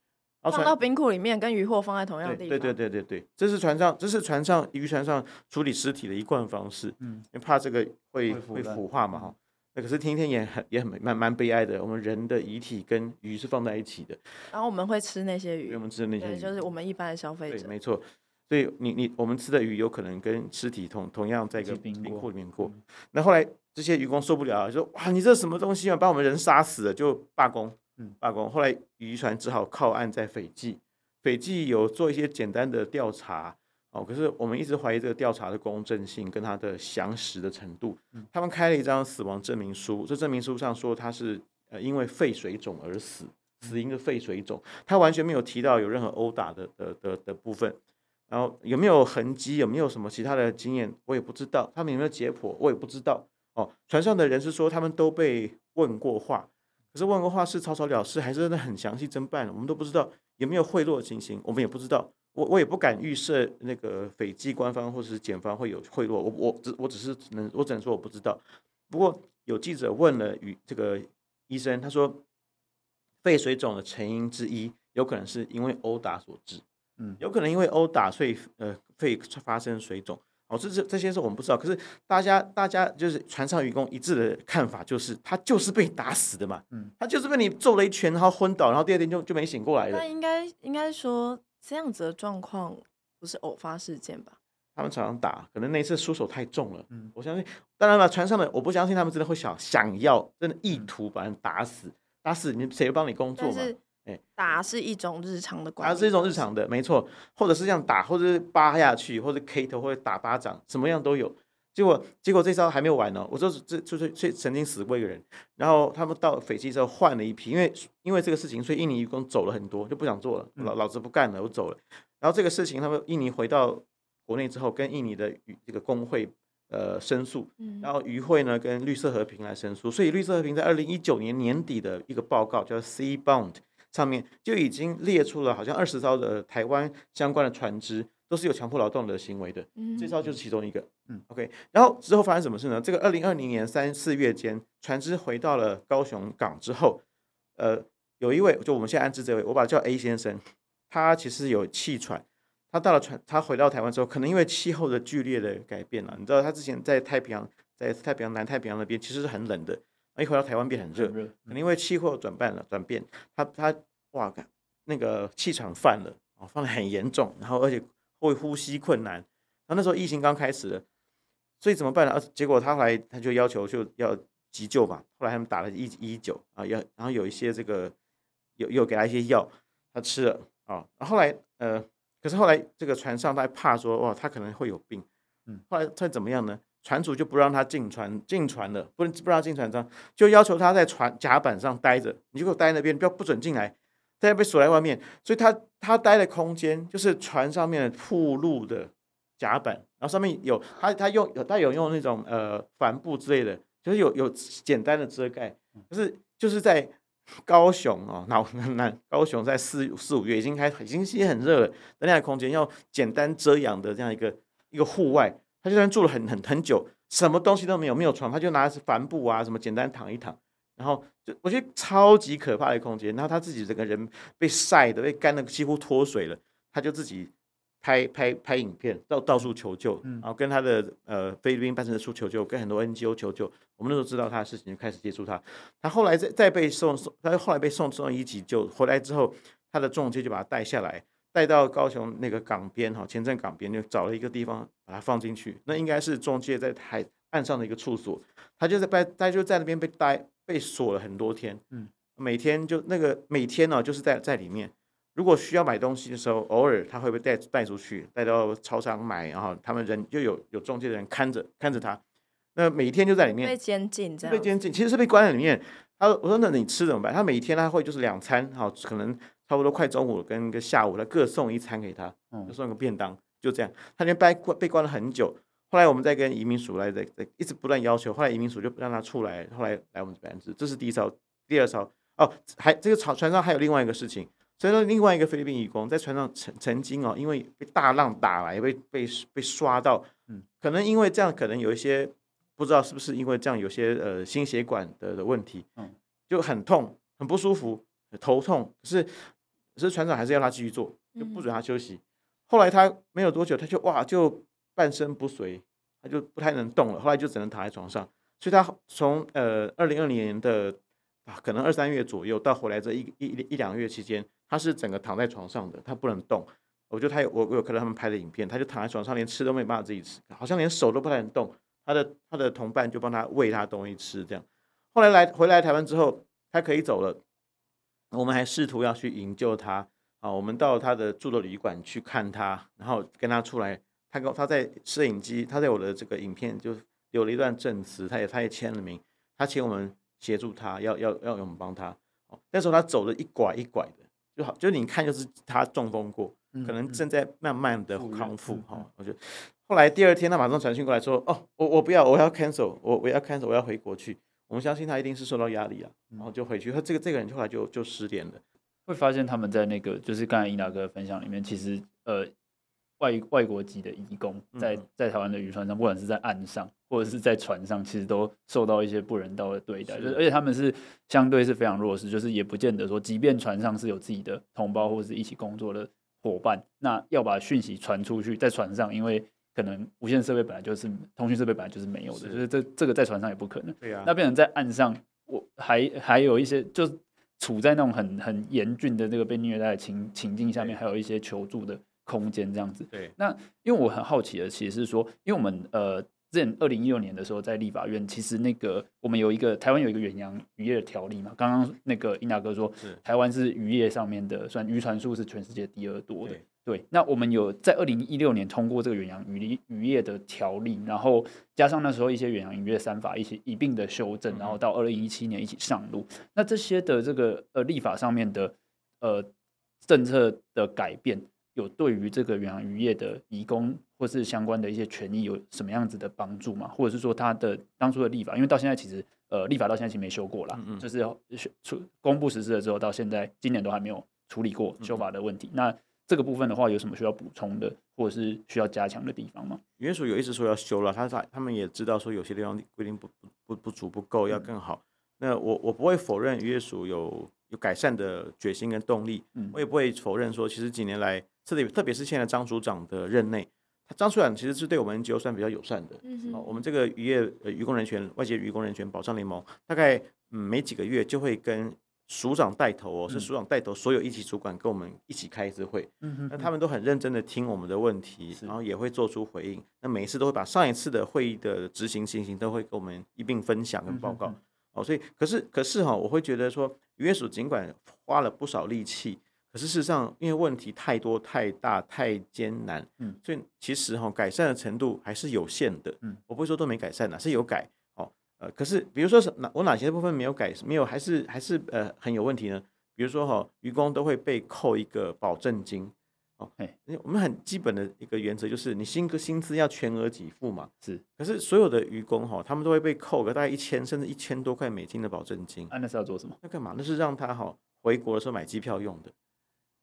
放到冰库里面，跟渔获放在同样的地方。对对对对对，这是船上，这是船上渔船上处理尸体的一贯方式。嗯，因为怕这个会会腐化嘛哈。那可是天天也很也很蛮蛮悲哀的。我们人的遗体跟鱼是放在一起的。然后我们会吃那些鱼。我们吃的那些鱼，就是我们一般的消费者。对，没错。所以你你我们吃的鱼有可能跟尸体同同样在一个冰库里面过。那后来这些渔工受不了，说哇，你这什么东西啊，把我们人杀死了，就罢工。嗯，罢工。后来渔船只好靠岸在斐济，斐济有做一些简单的调查，哦，可是我们一直怀疑这个调查的公正性跟它的详实的程度。他们开了一张死亡证明书，这证明书上说他是呃因为肺水肿而死，死因是肺水肿，他完全没有提到有任何殴打的的的的部分，然后有没有痕迹，有没有什么其他的经验，我也不知道，他们有没有解剖，我也不知道。哦，船上的人是说他们都被问过话。可是问过话是草草了事，还是真的很详细侦办？我们都不知道有没有贿赂的情形，我们也不知道。我我也不敢预设那个斐济官方或者是检方会有贿赂。我我只我只是能我只能说我不知道。不过有记者问了与这个医生，他说肺水肿的成因之一有可能是因为殴打所致。嗯，有可能因为殴打所以呃肺发生水肿。哦，这这这些是我们不知道，可是大家大家就是船上渔工一致的看法，就是他就是被打死的嘛，嗯，他就是被你揍了一拳，然后昏倒，然后第二天就就没醒过来了。那应该应该说这样子的状况不是偶发事件吧？他们常常打，可能那一次出手太重了。嗯，我相信，当然了，船上的我不相信他们真的会想想要真的意图把人打死，打死你谁会帮你工作嘛？打是一种日常的关系，打是一种日常的，没错，或者是这样打，或者是扒下去，或者 K 头，或者打巴掌，什么样都有。结果，结果这招还没有完呢。我说这就是这曾经死过一个人，然后他们到斐济之后换了一批，因为因为这个事情，所以印尼渔工走了很多，就不想做了，老老子不干了，我走了。然后这个事情，他们印尼回到国内之后，跟印尼的这个工会呃申诉，然后渔会呢跟绿色和平来申诉，所以绿色和平在二零一九年年底的一个报告叫 Sea Bound。上面就已经列出了好像二十艘的台湾相关的船只都是有强迫劳动的行为的，这艘就是其中一个。嗯，OK，然后之后发生什么事呢？这个二零二零年三四月间，船只回到了高雄港之后，呃，有一位就我们现在安置这位，我把他叫 A 先生，他其实有气喘，他到了船，他回到台湾之后，可能因为气候的剧烈的改变了，你知道他之前在太平洋，在太平洋南太平洋那边其实是很冷的。一回到台湾变很热，可能因为气候转变了，转变，他他哇，那个气场犯了，哦，犯得很严重，然后而且会呼吸困难，然后那时候疫情刚开始了，所以怎么办呢？结果他后来他就要求就要急救嘛，后来他们打了一一一九啊，要然后有一些这个有有给他一些药，他吃了啊，然后后来呃，可是后来这个船上他还怕说哇，他可能会有病，嗯，后来他怎么样呢？船主就不让他进船，进船了，不能不让他进船上，就要求他在船甲板上待着，你就给我待那边，不要不准进来，大家被锁在外面。所以他他待的空间就是船上面的铺路的甲板，然后上面有他他用有他有用那种呃帆布之类的，就是有有简单的遮盖，可是就是在高雄哦，那那高雄在四四五月已经开已经是很热了，那样的空间要简单遮阳的这样一个一个户外。他就在那住了很很很久，什么东西都没有，没有床，他就拿帆布啊什么简单躺一躺，然后就我觉得超级可怕的空间。然后他自己整个人被晒的被干的几乎脱水了，他就自己拍拍拍影片到到处求救，然后跟他的呃菲律宾办事处求救，跟很多 NGO 求救。我们那时候知道他的事情，就开始接触他。他后来再再被送送，他后来被送送一急救回来之后，他的仲介就把他带下来。带到高雄那个港边哈，前镇港边就找了一个地方把它放进去，那应该是中介在海岸上的一个处所，他就在被他就在那边被待被锁了很多天，嗯，每天就那个每天呢就是在在里面，如果需要买东西的时候，偶尔他会被带带出去，带到超商买，然后他们人就有有中介的人看着看着他，那每天就在里面被监禁，这样被监禁，其实是被关在里面。他说我说那你吃怎么办？他每天他会就是两餐，好可能。差不多快中午跟个下午，他各送一餐给他，就送个便当，就这样。他那边被关被关了很久，后来我们再跟移民署来，在在一直不断要求，后来移民署就让他出来，后来来我们这边治。这是第一艘，第二艘哦，还这个船船上还有另外一个事情，所以说另外一个菲律宾义工在船上曾曾经哦，因为被大浪打来，被被被刷到，嗯，可能因为这样，可能有一些不知道是不是因为这样，有些呃心血管的的问题，嗯，就很痛，很不舒服，头痛，可是。可是船长还是要他继续做，就不准他休息。后来他没有多久，他就哇，就半身不遂，他就不太能动了。后来就只能躺在床上。所以他从呃二零二零年的啊，可能二三月左右到回来这一一一两个月期间，他是整个躺在床上的，他不能动。我觉得他有我我有看到他们拍的影片，他就躺在床上，连吃都没办法自己吃，好像连手都不太能动。他的他的同伴就帮他喂他东西吃，这样。后来来回来台湾之后，他可以走了。我们还试图要去营救他啊！我们到他的住的旅馆去看他，然后跟他出来。他跟他在摄影机，他在我的这个影片就留了一段证词，他也他也签了名，他请我们协助他，要要要我们帮他。那时候他走的一拐一拐的，就好，就你看就是他中风过，可能正在慢慢的康复哈。我觉得后来第二天他马上传讯过来说：“哦，我我不要，我要 cancel，我我要 cancel，我要回国去。”我们相信他一定是受到压力啊，然后就回去。他这个这个人后来就就失联了。会发现他们在那个就是刚才英达哥分享里面，其实呃外外国籍的移工在在台湾的渔船上，不管是在岸上或者是在船上，其实都受到一些不人道的对待。就是而且他们是相对是非常弱势，就是也不见得说，即便船上是有自己的同胞或者是一起工作的伙伴，那要把讯息传出去，在船上因为。可能无线设备本来就是通讯设备本来就是没有的，是就是这这个在船上也不可能。对啊，那变成在岸上，我还还有一些就处在那种很很严峻的这个被虐待的情情境下面，还有一些求助的空间这样子。对，那因为我很好奇的，其实是说，因为我们呃，之前二零一六年的时候在立法院，其实那个我们有一个台湾有一个远洋渔业的条例嘛。刚刚那个英达哥说，台湾是渔业上面的，算渔船数是全世界第二多的。对，那我们有在二零一六年通过这个远洋渔渔业的条例，然后加上那时候一些远洋渔业三法一起一并的修正，然后到二零一七年一起上路。那这些的这个呃立法上面的呃政策的改变，有对于这个远洋渔业的移工或是相关的一些权益有什么样子的帮助吗？或者是说他的当初的立法，因为到现在其实呃立法到现在其实没修过啦，就是出公布实施了之后到现在今年都还没有处理过修法的问题。那这个部分的话，有什么需要补充的，或者是需要加强的地方吗？渔署有一直说要修了，他他他们也知道说有些地方规定不不不足不够，要更好。嗯、那我我不会否认渔署有有改善的决心跟动力，嗯，我也不会否认说，其实几年来，特别特别是现在张组长的任内，张组长其实是对我们 NGO 算比较友善的。嗯哼。我们这个渔业呃渔工人权外界渔工人权保障联盟，大概嗯每几个月就会跟署长带头哦，是署长带头，所有一级主管跟我们一起开一次会。嗯哼。那他们都很认真的听我们的问题，然后也会做出回应。那每一次都会把上一次的会议的执行情形都会跟我们一并分享跟报告。哦，所以可是可是哈，我会觉得说渔业署尽管花了不少力气。可是事实上，因为问题太多、太大、太艰难，嗯，所以其实哈改善的程度还是有限的，嗯，我不会说都没改善呐，是有改，哦，呃，可是比如说是哪我哪些部分没有改，没有还是还是呃很有问题呢？比如说哈，愚公都会被扣一个保证金，哦，哎，我们很基本的一个原则就是你薪个薪资要全额给付嘛，是，可是所有的愚工哈，他们都会被扣个大概一千甚至一千多块美金的保证金，啊，那是要做什么？那干嘛？那是让他哈回国的时候买机票用的。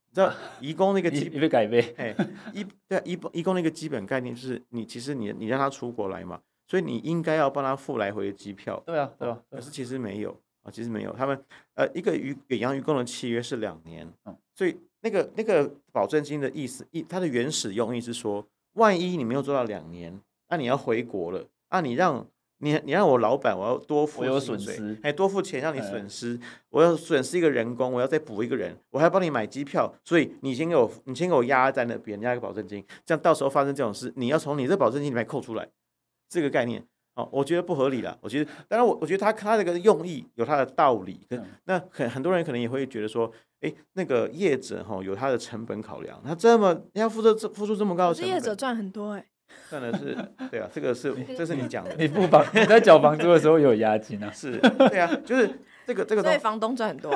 你知道移工那个基被改变，哎，一对移移工那个基本概念就是你其实你你让他出国来嘛，所以你应该要帮他付来回的机票。对啊，对啊，可是其实没有啊，其实没有。他们呃，一个渔远洋渔工的契约是两年，所以那个那个保证金的意思，一它的原始用意是说，万一你没有做到两年，那你要回国了，啊你让。你你让我老板，我要多付有损失，哎，多付钱让你损失，我要损失一个人工，我要再补一个人，我还要帮你买机票，所以你先给我，你先给我压在那边，压一个保证金，这样到时候发生这种事，你要从你这保证金里面扣出来，这个概念，哦，我觉得不合理了。我觉得，当然我我觉得他他这个用意有他的道理，那很很多人可能也会觉得说，哎，那个业者哈有他的成本考量，他这么要付出这付出这么高的成本，业者赚很多哎。算的是，对啊，这个是，[LAUGHS] 这是你讲的。你付房，你在缴房租的时候有押金啊？[LAUGHS] 是，对啊，就是这个这个。所以房东赚很多。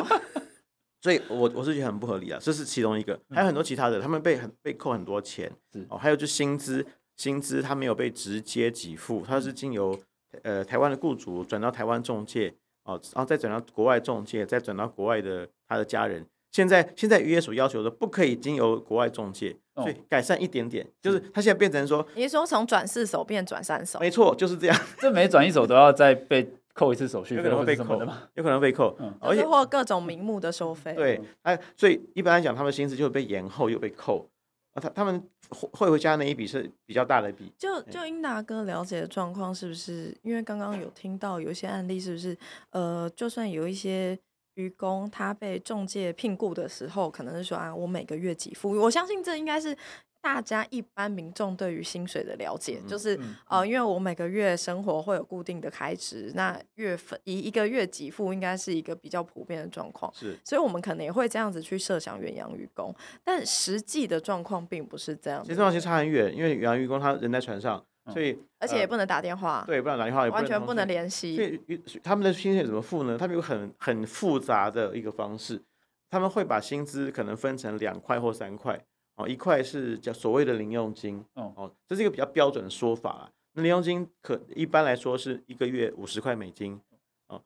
[LAUGHS] 所以我我是觉得很不合理啊，这是其中一个，还有很多其他的，他们被很被扣很多钱，是哦，还有就薪资，薪资他没有被直接给付，他是经由呃台湾的雇主转到台湾中介，哦，然后再转到国外中介，再转到国外的他的家人。现在现在渔业署要求的不可以经由国外中介，所以改善一点点，就是他现在变成说，你是说从转四手变转三手？没错，就是这样。[LAUGHS] 这每转一手都要再被扣一次手续费，有可能会被扣的嘛？有可能被扣，嗯而且或各种名目的收费。对，哎，所以一般来讲，他们薪资就会被延后又被扣，啊，他他们汇回家那一笔是比较大的一笔。就就英达哥了解的状况是不是？因为刚刚有听到有一些案例，是不是？呃，就算有一些。愚公他被中介聘雇的时候，可能是说啊，我每个月给付。我相信这应该是大家一般民众对于薪水的了解，就是呃，因为我每个月生活会有固定的开支，那月份以一个月给付应该是一个比较普遍的状况。是，所以我们可能也会这样子去设想远洋渔工，但实际的状况并不是这样。其实状况其实差很远，因为远洋渔工他人在船上。所以，而且也不能打电话，对，不能打电话，完全不能联系。所以，他们的薪水怎么付呢？他们有很很复杂的一个方式，他们会把薪资可能分成两块或三块。哦，一块是叫所谓的零用金，哦哦，这是一个比较标准的说法。那零用金可一般来说是一个月五十块美金，哦，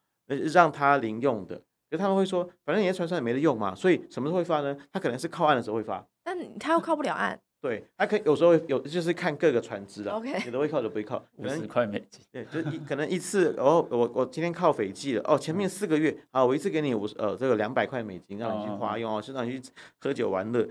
让他零用的。就他们会说，反正你在船上也没得用嘛，所以什么时候会发呢？他可能是靠岸的时候会发，但他又靠不了岸。对，他可以有时候有，就是看各个船只的，Okay. 有的会靠，有的不会靠，五十块美金。对，就一可能一次，哦，我我今天靠斐济了，哦，前面四个月，啊，我一次给你五十，呃，这个两百块美金让你去花用哦，是让你去喝酒玩乐，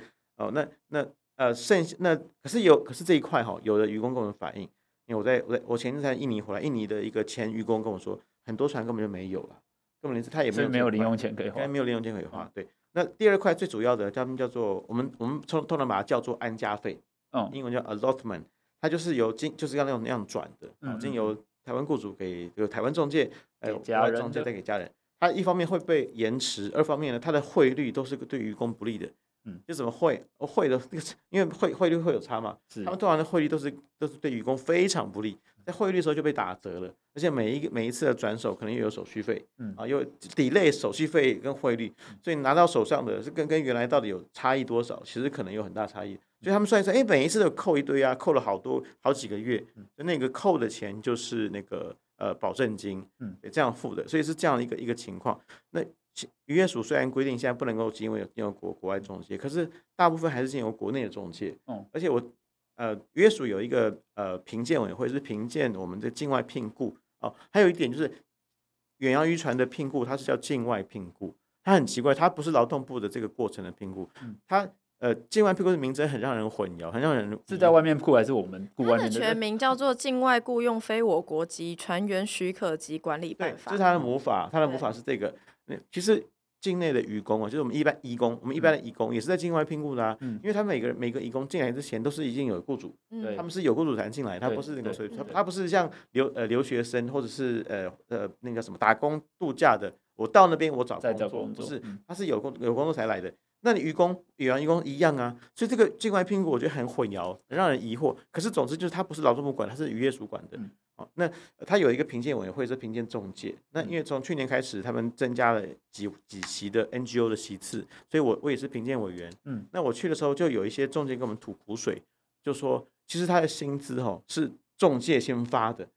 哦，那那呃剩下那可是有，可是这一块哈，有的渔工跟我们反映，因为我在我在我前阵在印尼回来，印尼的一个前渔工跟我说，很多船根本就没有了，根本连他也没有没有零用钱可以花，没有零用钱可以花，对。那第二块最主要的，他们叫做我们我们通通常把它叫做安家费。嗯，英文叫 allotment，它就是由经就是要那种那样转的，啊，经由台湾雇主给有台湾中介，还有国外仲介再给家人，它一方面会被延迟，二方面呢，它的汇率都是对渔工不利的，嗯，就怎么汇，汇的那个，因为汇汇率会有差嘛，是，他们通常的汇率都是都是对员工非常不利，在汇率的时候就被打折了，而且每一个每一次的转手可能又有手续费，嗯。啊，又 delay 手续费跟汇率，所以拿到手上的是跟跟原来到底有差异多少，其实可能有很大差异。所以他们算一算，哎，每一次都扣一堆啊，扣了好多好几个月，就那个扣的钱就是那个呃保证金，嗯，这样付的，所以是这样一个一个情况。那渔业署虽然规定现在不能够经由经由国国外中介，可是大部分还是经由国内的中介。嗯，而且我呃渔业署有一个呃评鉴委员会是评鉴我们的境外聘雇哦，还有一点就是远洋渔船的聘雇，它是叫境外聘雇，它很奇怪，它不是劳动部的这个过程的聘雇，它。呃，境外聘雇的名称很让人混淆，很让人是在外面雇还是我们雇外面的？它的全名叫做《境外雇佣非我国籍船员许可及管理办法》。这是它的母法，它的母法是这个。那其实境内的愚工啊，就是我们一般移工，我们一般的移工也是在境外聘雇的啊。嗯。因为他每个人每个移工进来之前都是已经有雇主，嗯，他们是有雇主才进来，他不是那个所以他他不是像留呃留学生或者是呃呃那个什么打工度假的，我到那边我找工作，工作不是，他是有工有工作才来的。那你愚公、远洋愚公一样啊，所以这个境外聘雇我觉得很混淆，很让人疑惑。可是总之就是他不是劳动部管，他是渔业署管的。好、嗯，那他有一个评鉴委员会是评鉴中介。那因为从去年开始，他们增加了几几席的 NGO 的席次，所以我我也是评鉴委员。嗯，那我去的时候就有一些中介跟我们吐苦水，就说其实他的薪资哈是中介先发的。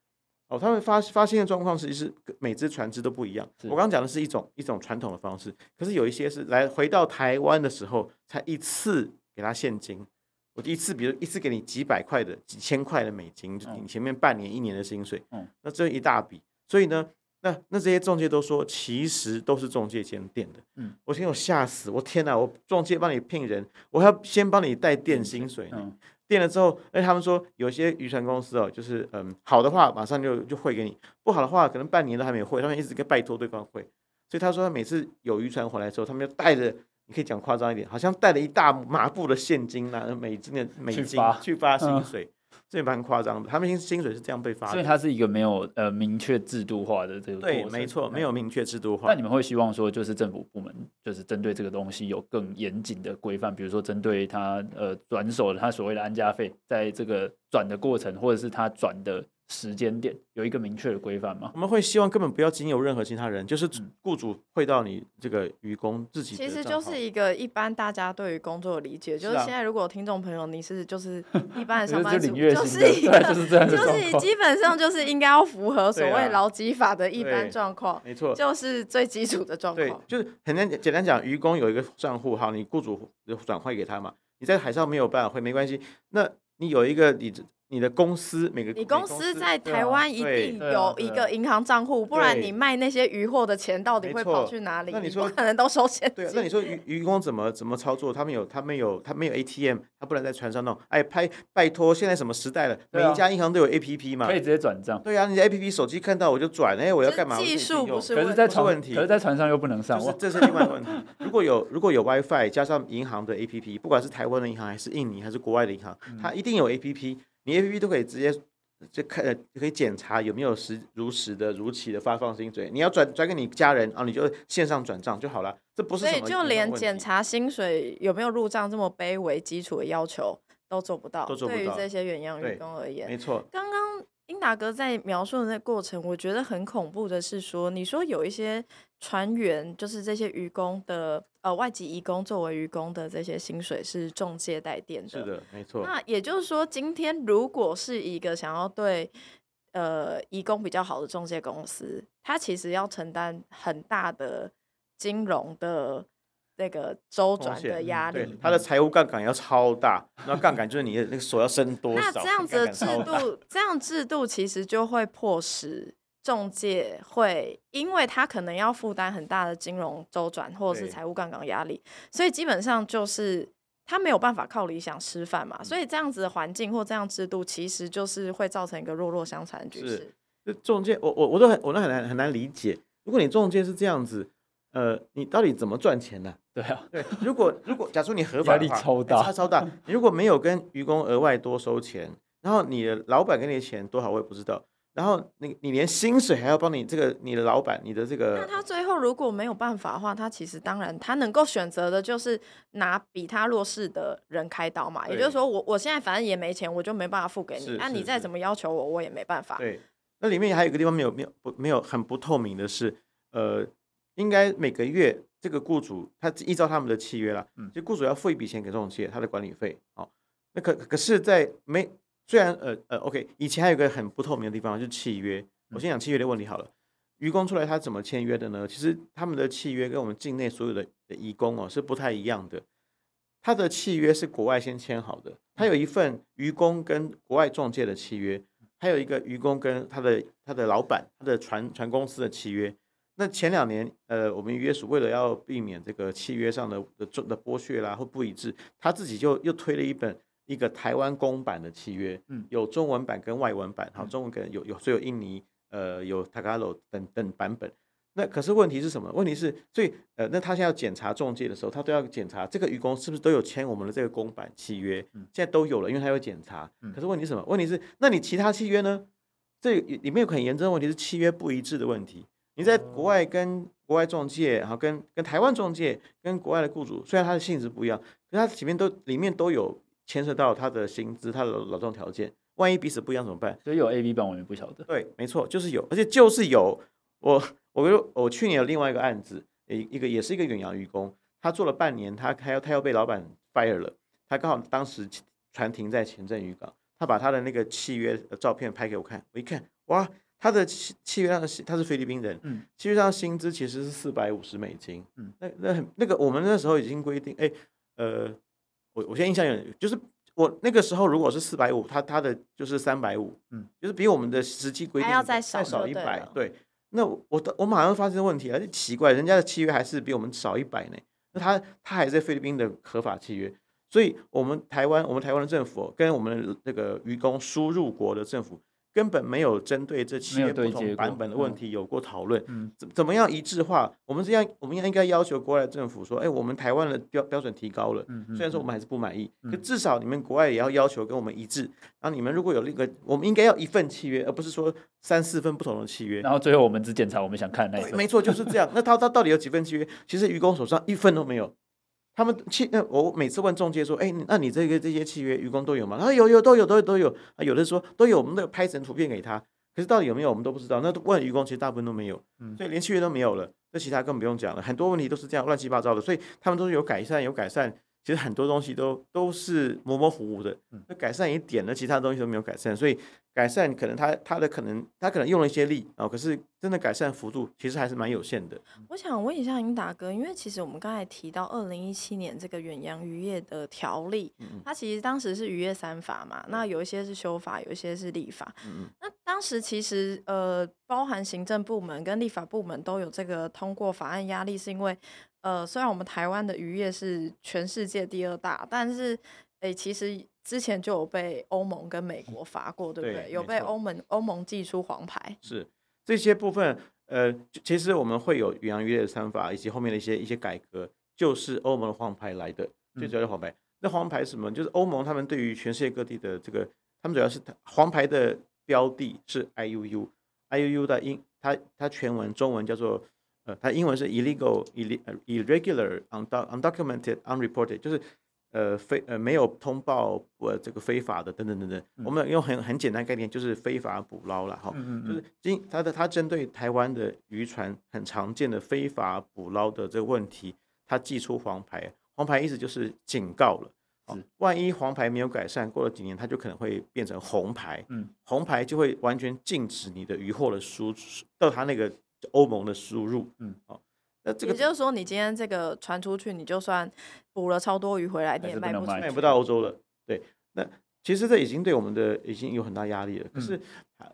哦，他们发发现的状况，实际是每只船只都不一样。我刚刚讲的是一种一种传统的方式，可是有一些是来回到台湾的时候，才一次给他现金。我一次，比如一次给你几百块的、几千块的美金，就你前面半年、一年的薪水。嗯，那这一大笔，所以呢，那那这些中介都说，其实都是中介先垫的。嗯，我先我吓死，我天哪！我中介帮你聘人，我还要先帮你带垫薪水。嗯。垫了之后，哎，他们说有些渔船公司哦，就是嗯，好的话马上就就汇给你，不好的话可能半年都还没汇，他们一直跟拜托对方汇。所以他说他每次有渔船回来之后，他们就带着，你可以讲夸张一点，好像带了一大麻布的现金啊，美金的美金去发，去发薪水。嗯这蛮夸张的，他们薪薪水是这样被发的，所以它是一个没有呃明确制度化的这个对，没错，没有明确制度化。那你们会希望说，就是政府部门就是针对这个东西有更严谨的规范，比如说针对他呃转手的他所谓的安家费，在这个转的过程，或者是他转的。时间点有一个明确的规范吗？我们会希望根本不要经由任何其他人，就是雇主汇到你这个愚公自己。其实就是一个一般大家对于工作的理解，就是现在如果听众朋友你是就是一般的 [LAUGHS] 上班族，就是一个 [LAUGHS] 就是就是基本上就是应该要符合所谓劳基法的一般状况，没错，就是最基础的状况。对，就是很简简单讲，愚公有一个账户，好，你雇主转汇给他嘛，你在海上没有办法汇没关系，那你有一个你。你的公司每个你公司在台湾一定有一个银行账户，不然你卖那些渔货的钱到底会跑去哪里？那你说可能都收现金？对，那你说渔渔工怎么怎么操作？他们有他们有他们有 ATM，他不能在船上弄。哎，拍拜托，现在什么时代了？每一家银行都有 APP 嘛，可以直接转账。对啊，你的 APP 手机看到我就转，哎，我要干嘛？技术不是可是在船问题，可是在船上又不能上，这是另外一个问题。[LAUGHS] 如果有如果有 WiFi 加上银行的 APP，不管是台湾的银行还是印尼还是国外的银行，它一定有 APP。你 A P P 都可以直接就看，可以检查有没有实如实的如期的发放薪水。你要转转给你家人啊，你就线上转账就好了。这不是什么，所以就连检查薪水有没有入账这么卑微基础的要求都做不到。对于这些远洋员工而言，没错。刚刚英达哥在描述的那过程，我觉得很恐怖的是说，你说有一些船员，就是这些渔工的。呃，外籍移工作为渔工的这些薪水是中介代垫的，是的，没错。那也就是说，今天如果是一个想要对呃移工比较好的中介公司，他其实要承担很大的金融的那个周转的压力，他的财务杠杆要超大。那杠杆就是你的那个手要伸多少？那这样子的制度，这样制度其实就会迫使。中介会，因为他可能要负担很大的金融周转或者是财务杠杆压力，所以基本上就是他没有办法靠理想吃饭嘛。所以这样子的环境或这样制度，其实就是会造成一个弱弱相残的局势。就中介，我我我都很我都很难很难理解。如果你中介是这样子，呃，你到底怎么赚钱呢？对啊，对。如果如果假如你合法的话，压力超大，差超大。你如果没有跟渔工额外多收钱，然后你的老板给你的钱多少，我也不知道。然后你你连薪水还要帮你这个你的老板你的这个，那他最后如果没有办法的话，他其实当然他能够选择的就是拿比他弱势的人开刀嘛。也就是说我我现在反正也没钱，我就没办法付给你。那你再怎么要求我，我也没办法。对，那里面还有一个地方没有没有不没有很不透明的是，呃，应该每个月这个雇主他依照他们的契约啦，嗯，就雇主要付一笔钱给这种企业他的管理费。哦，那可可是，在没。虽然呃呃，OK，以前还有一个很不透明的地方，就是契约。我先讲契约的问题好了。渔工出来他怎么签约的呢？其实他们的契约跟我们境内所有的的移工哦是不太一样的。他的契约是国外先签好的，他有一份渔工跟国外中介的契约，还有一个渔工跟他的他的老板他的船船公司的契约。那前两年，呃，我们渔业署为了要避免这个契约上的的的剥削啦或不一致，他自己就又推了一本一个台湾公版的契约，嗯，有中文版跟外文版，好，中文可能有有所以有印尼，呃，有 Tagalog 等等版本。那可是问题是什么？问题是，所以呃，那他现在要检查中介的时候，他都要检查这个渔工是不是都有签我们的这个公版契约，现在都有了，因为他要检查。可是问题是什么？问题是，那你其他契约呢？这里面有很严重的问题是契约不一致的问题。你在国外跟国外中介，然后跟跟台湾中介，跟国外的雇主，虽然它的性质不一样，可是它里面都里面都有牵涉到他的薪资、他的劳动条件。万一彼此不一样怎么办？所以有 A、B 版，我也不晓得。对，没错，就是有，而且就是有。我我我去年有另外一个案子，一一个也是一个远洋渔工，他做了半年，他还要他要被老板 fire 了。他刚好当时船停在前镇渔港，他把他的那个契约的照片拍给我看，我一看，哇！他的契契约上的他是菲律宾人，嗯，契约上的薪资其实是四百五十美金，嗯，那那很那个我们那时候已经规定，哎，呃，我我现在印象有，就是我那个时候如果是四百五，他他的就是三百五，嗯，就是比我们的实际规定要再少再少一百，对，那我我我马上发现问题了，就奇怪，人家的契约还是比我们少一百呢，那他他还是在菲律宾的合法契约，所以我们台湾我们台湾的政府跟我们的那个渔工输入国的政府。根本没有针对这七个不同版本的问题有过讨论，怎怎么样一致化？我们这样，我们应该要求国外的政府说，哎，我们台湾的标标准提高了，虽然说我们还是不满意，可至少你们国外也要要求跟我们一致。然后你们如果有那个，我们应该要一份契约，而不是说三四份不同的契约。然后最后我们只检查我们想看那一份。没错，就是这样。那他他到底有几份契约？其实愚公手上一份都没有。他们契那我每次问中介说，哎，那你这个这些契约愚公都有吗？他说有有都有都有都有啊，有的说都有，我们都拍成图片给他。可是到底有没有，我们都不知道。那问愚公，其实大部分都没有，所以连契约都没有了。那其他更不用讲了，很多问题都是这样乱七八糟的。所以他们都是有改善，有改善。其实很多东西都都是模模糊糊的。那改善一点，呢其他东西都没有改善。所以改善可能他他的可能他可能用了一些力啊，可是真的改善幅度其实还是蛮有限的。我想问一下英达哥，因为其实我们刚才提到二零一七年这个远洋渔业的条例，它其实当时是渔业三法嘛，那有一些是修法，有一些是立法。那当时其实呃，包含行政部门跟立法部门都有这个通过法案压力，是因为。呃，虽然我们台湾的渔业是全世界第二大，但是，诶，其实之前就有被欧盟跟美国罚过，对不对？对，有被欧盟欧盟寄出黄牌。是这些部分，呃，其实我们会有远洋渔业的三法，以及后面的一些一些改革，就是欧盟的黄牌来的。最主要的黄牌，嗯、那黄牌是什么？就是欧盟他们对于全世界各地的这个，他们主要是黄牌的标的是 IUU，IUU 的英，它它全文中文叫做。呃，它英文是 illegal、irregular、undocumented、unreported，就是呃非呃没有通报呃这个非法的等等等等。我们用很很简单概念，就是非法捕捞了哈。就是今它的它针对台湾的渔船很常见的非法捕捞的这个问题，它寄出黄牌。黄牌意思就是警告了。万一黄牌没有改善，过了几年，它就可能会变成红牌。嗯，红牌就会完全禁止你的渔获的输出到它那个。欧盟的输入，嗯，好，那这个也就是说，你今天这个传出去，你就算捕了超多鱼回来，你也卖不出去，卖不到欧洲了。对，那其实这已经对我们的已经有很大压力了。可是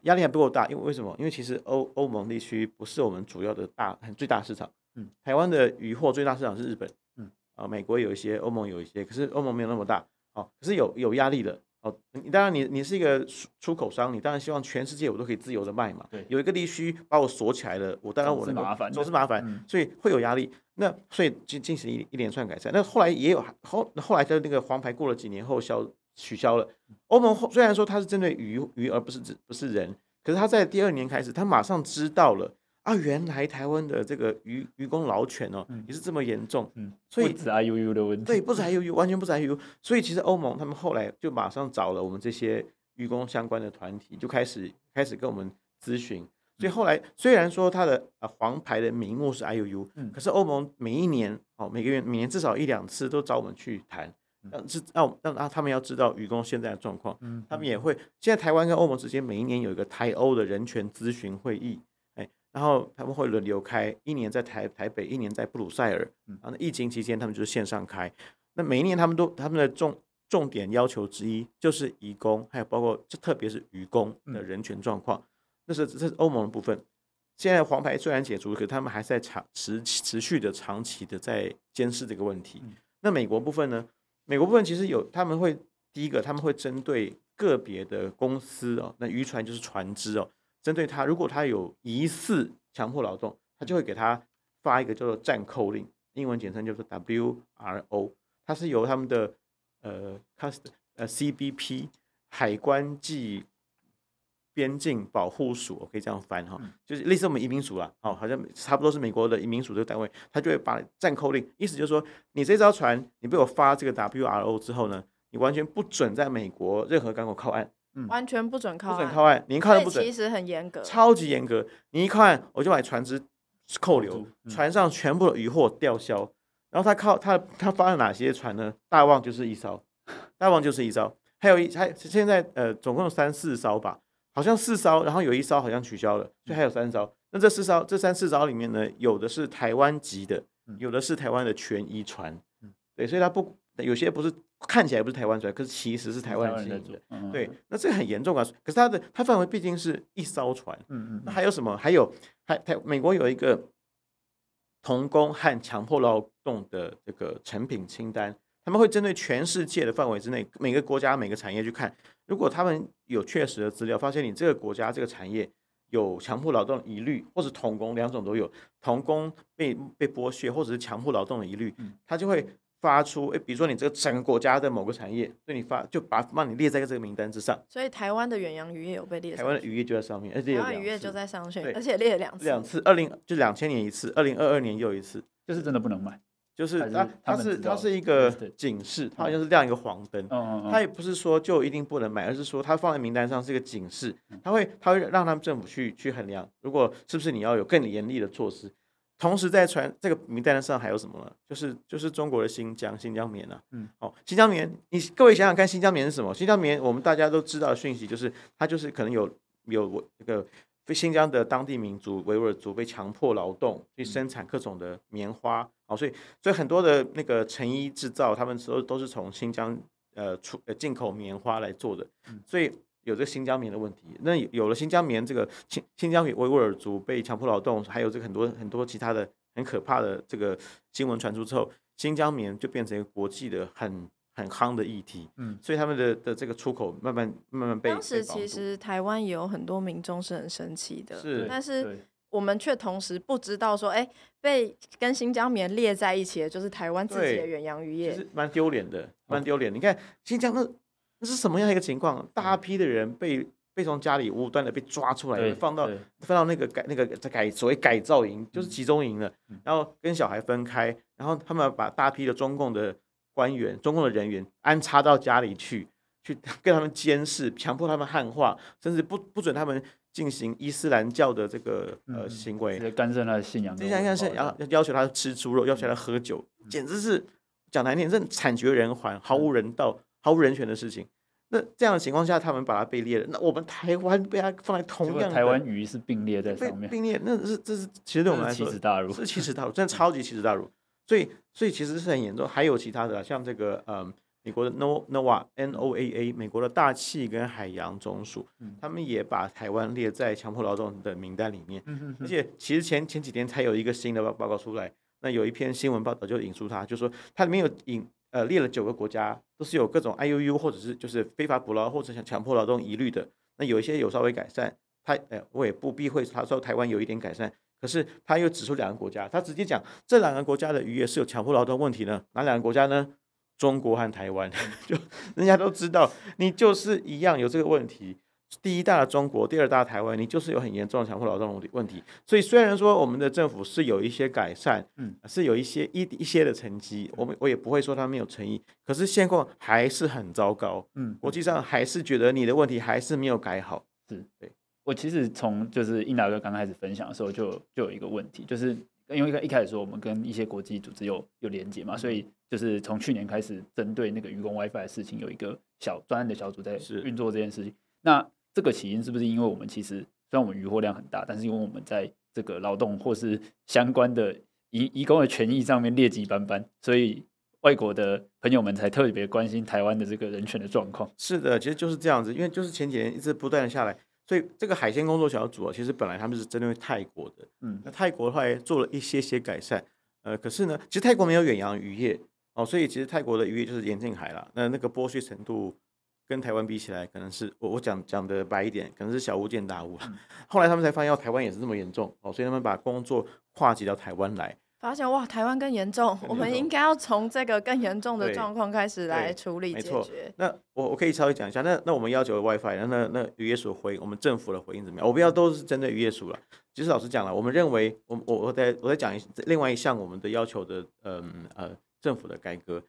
压力还不够大，因为为什么？因为其实欧欧盟地区不是我们主要的大最大市场。嗯，台湾的渔获最大市场是日本。嗯，啊，美国有一些，欧盟有一些，可是欧盟没有那么大。哦，可是有有压力的。哦，你当然你你是一个出口商，你当然希望全世界我都可以自由的卖嘛。对，有一个地区把我锁起来了，我当然我是麻烦，总是麻烦，所以会有压力。那所以进进行一一连串改善。那后来也有后后来的那个黄牌过了几年后消取消了。欧盟虽然说它是针对鱼鱼而不是指不是人，可是他在第二年开始，他马上知道了。啊，原来台湾的这个渔渔工老犬哦，也是这么严重，嗯，所以不止 IUU 的问题，对，不止。IUU，完全不止 IUU，所以其实欧盟他们后来就马上找了我们这些渔工相关的团体，就开始开始跟我们咨询。所以后来虽然说它的啊黄牌的名目是 IUU，嗯，可是欧盟每一年哦，每个月每年至少一两次都找我们去谈，让是让让啊他们要知道愚公现在的状况，嗯，他们也会现在台湾跟欧盟之间每一年有一个台欧的人权咨询会议。然后他们会轮流开，一年在台台北，一年在布鲁塞尔。然后疫情期间，他们就是线上开。那每一年他们都他们的重重点要求之一就是移工，还有包括这特别是渔工的人权状况。那是这是欧盟的部分。现在黄牌虽然解除，可他们还是在长持持续的长期的在监视这个问题。那美国部分呢？美国部分其实有他们会第一个他们会针对个别的公司哦，那渔船就是船只哦，针对他如果他有疑似强迫劳动，他就会给他发一个叫做暂扣令，英文简称就是 WRO，它是由他们的呃 Cust 呃 CBP 海关暨边境保护署，我可以这样翻哈，就是类似我们移民署啦，哦，好像差不多是美国的移民署这个单位，他就会把暂扣令，意思就是说，你这艘船你被我发这个 WRO 之后呢，你完全不准在美国任何港口靠岸，完全不准靠岸，不准靠岸，你一靠岸不准，其实很严格，超级严格，你一靠岸我就把船只扣留，船上全部的渔获吊销，然后他靠他他发了哪些船呢？大旺就是一艘，大旺就是一艘，还有一还现在呃总共有三四艘吧。好像四艘，然后有一艘好像取消了，所以还有三艘。那这四艘，这三四艘里面呢，有的是台湾籍的，有的是台湾的权益船，对，所以他不有些不是看起来不是台湾出来，可是其实是台湾籍的，对。那这个很严重啊，可是它的它范围毕竟是一艘船，嗯嗯。那还有什么？还有还台美国有一个童工和强迫劳动的这个成品清单。他们会针对全世界的范围之内，每个国家每个产业去看，如果他们有确实的资料，发现你这个国家这个产业有强迫劳动疑虑，或者童工两种都有，童工被被剥削或者是强迫劳动的疑虑，他就会发出，诶，比如说你这个整个国家的某个产业对你发，就把帮你列在这个名单之上。所以台湾的远洋渔业有被列上。台湾的渔业就在上面，而且台湾渔业就在上面，而且列了两次。两次，二零就两千年一次，二零二二年又一次，就是真的不能买。就是它，它是它是一个警示，它好像是亮一个黄灯，它也不是说就一定不能买，而是说它放在名单上是一个警示，它会它会让他们政府去去衡量，如果是不是你要有更严厉的措施。同时在传这个名单上还有什么呢？就是就是中国的新疆新疆棉啊，嗯，哦，新疆棉，你各位想想看，新疆棉是什么？新疆棉我们大家都知道的讯息就是它就是可能有有这个。新疆的当地民族维吾尔族被强迫劳动去生产各种的棉花，好，所以所以很多的那个成衣制造，他们都都是从新疆呃出呃进口棉花来做的，所以有这个新疆棉的问题。那有了新疆棉这个新新疆维吾尔族被强迫劳动，还有这个很多很多其他的很可怕的这个新闻传出之后，新疆棉就变成一个国际的很。很夯的议题，嗯，所以他们的的这个出口慢慢慢慢被。当时其实台湾也有很多民众是很生气的，是，但是我们却同时不知道说，哎，被跟新疆棉列在一起的就是台湾自己的远洋渔业，其实蛮丢脸的，蛮丢脸。你看新疆那那是什么样一个情况？大批的人被被从家里无端的被抓出来，放到放到那个改那个改所谓改造营，就是集中营了，然后跟小孩分开，然后他们把大批的中共的。官员、中共的人员安插到家里去，去跟他们监视，强迫他们汉化，甚至不不准他们进行伊斯兰教的这个呃行为，干涉他的信仰。你想想是要要求他吃猪肉，要求他喝酒，简直是讲难听，这惨绝人寰，毫无人道、毫无人权的事情。那这样的情况下，他们把它被列了，那我们台湾被它放在同样的台湾鱼是并列在上面，并列，那是这是其实对我们来说是奇耻大辱，是奇耻大辱，真的超级奇耻大辱。所以，所以其实是很严重。还有其他的，像这个，嗯，美国的 No NOAA N O A A 美国的大气跟海洋总署，他们也把台湾列在强迫劳动的名单里面。而且，其实前前几天才有一个新的报报告出来，那有一篇新闻报道就引述它，就说它里面有引呃列了九个国家，都是有各种 I U U 或者是就是非法捕捞或者像强迫劳动疑虑的。那有一些有稍微改善，他呃我也不避讳他说台湾有一点改善。可是他又指出两个国家，他直接讲这两个国家的渔业是有强迫劳动问题呢？哪两个国家呢？中国和台湾，[LAUGHS] 就人家都知道，你就是一样有这个问题。第一大的中国，第二大台湾，你就是有很严重的强迫劳动问题。所以虽然说我们的政府是有一些改善，嗯，是有一些一一些的成绩，我们我也不会说他没有诚意。可是现况还是很糟糕，嗯，国际上还是觉得你的问题还是没有改好，是对。我其实从就是英达哥刚开始分享的时候，就就有一个问题，就是因为一开始说我们跟一些国际组织有有连接嘛，所以就是从去年开始，针对那个愚公 WiFi 的事情，有一个小专案的小组在运作这件事情。那这个起因是不是因为我们其实虽然我们渔获量很大，但是因为我们在这个劳动或是相关的移移工的权益上面劣迹斑斑，所以外国的朋友们才特别关心台湾的这个人权的状况？是的，其实就是这样子，因为就是前几年一直不断的下来。所以这个海鲜工作小组啊，其实本来他们是针对泰国的，嗯，那泰国的话也做了一些些改善，呃，可是呢，其实泰国没有远洋渔业哦，所以其实泰国的渔业就是沿近海了，那那个剥削程度跟台湾比起来，可能是我我讲讲的白一点，可能是小巫见大巫了。嗯、[LAUGHS] 后来他们才发现，哦，台湾也是这么严重哦，所以他们把工作跨级到台湾来。发现哇，台湾更严重，我们应该要从这个更严重的状况开始来处理解决。那我我可以稍微讲一下，那那我们要求的 WiFi，那那那渔业署回应，我们政府的回应怎么样？我不要都是针对渔业署了。其实老实讲了，我们认为，我我我再我再讲一另外一项我们的要求的，嗯呃政府的改革，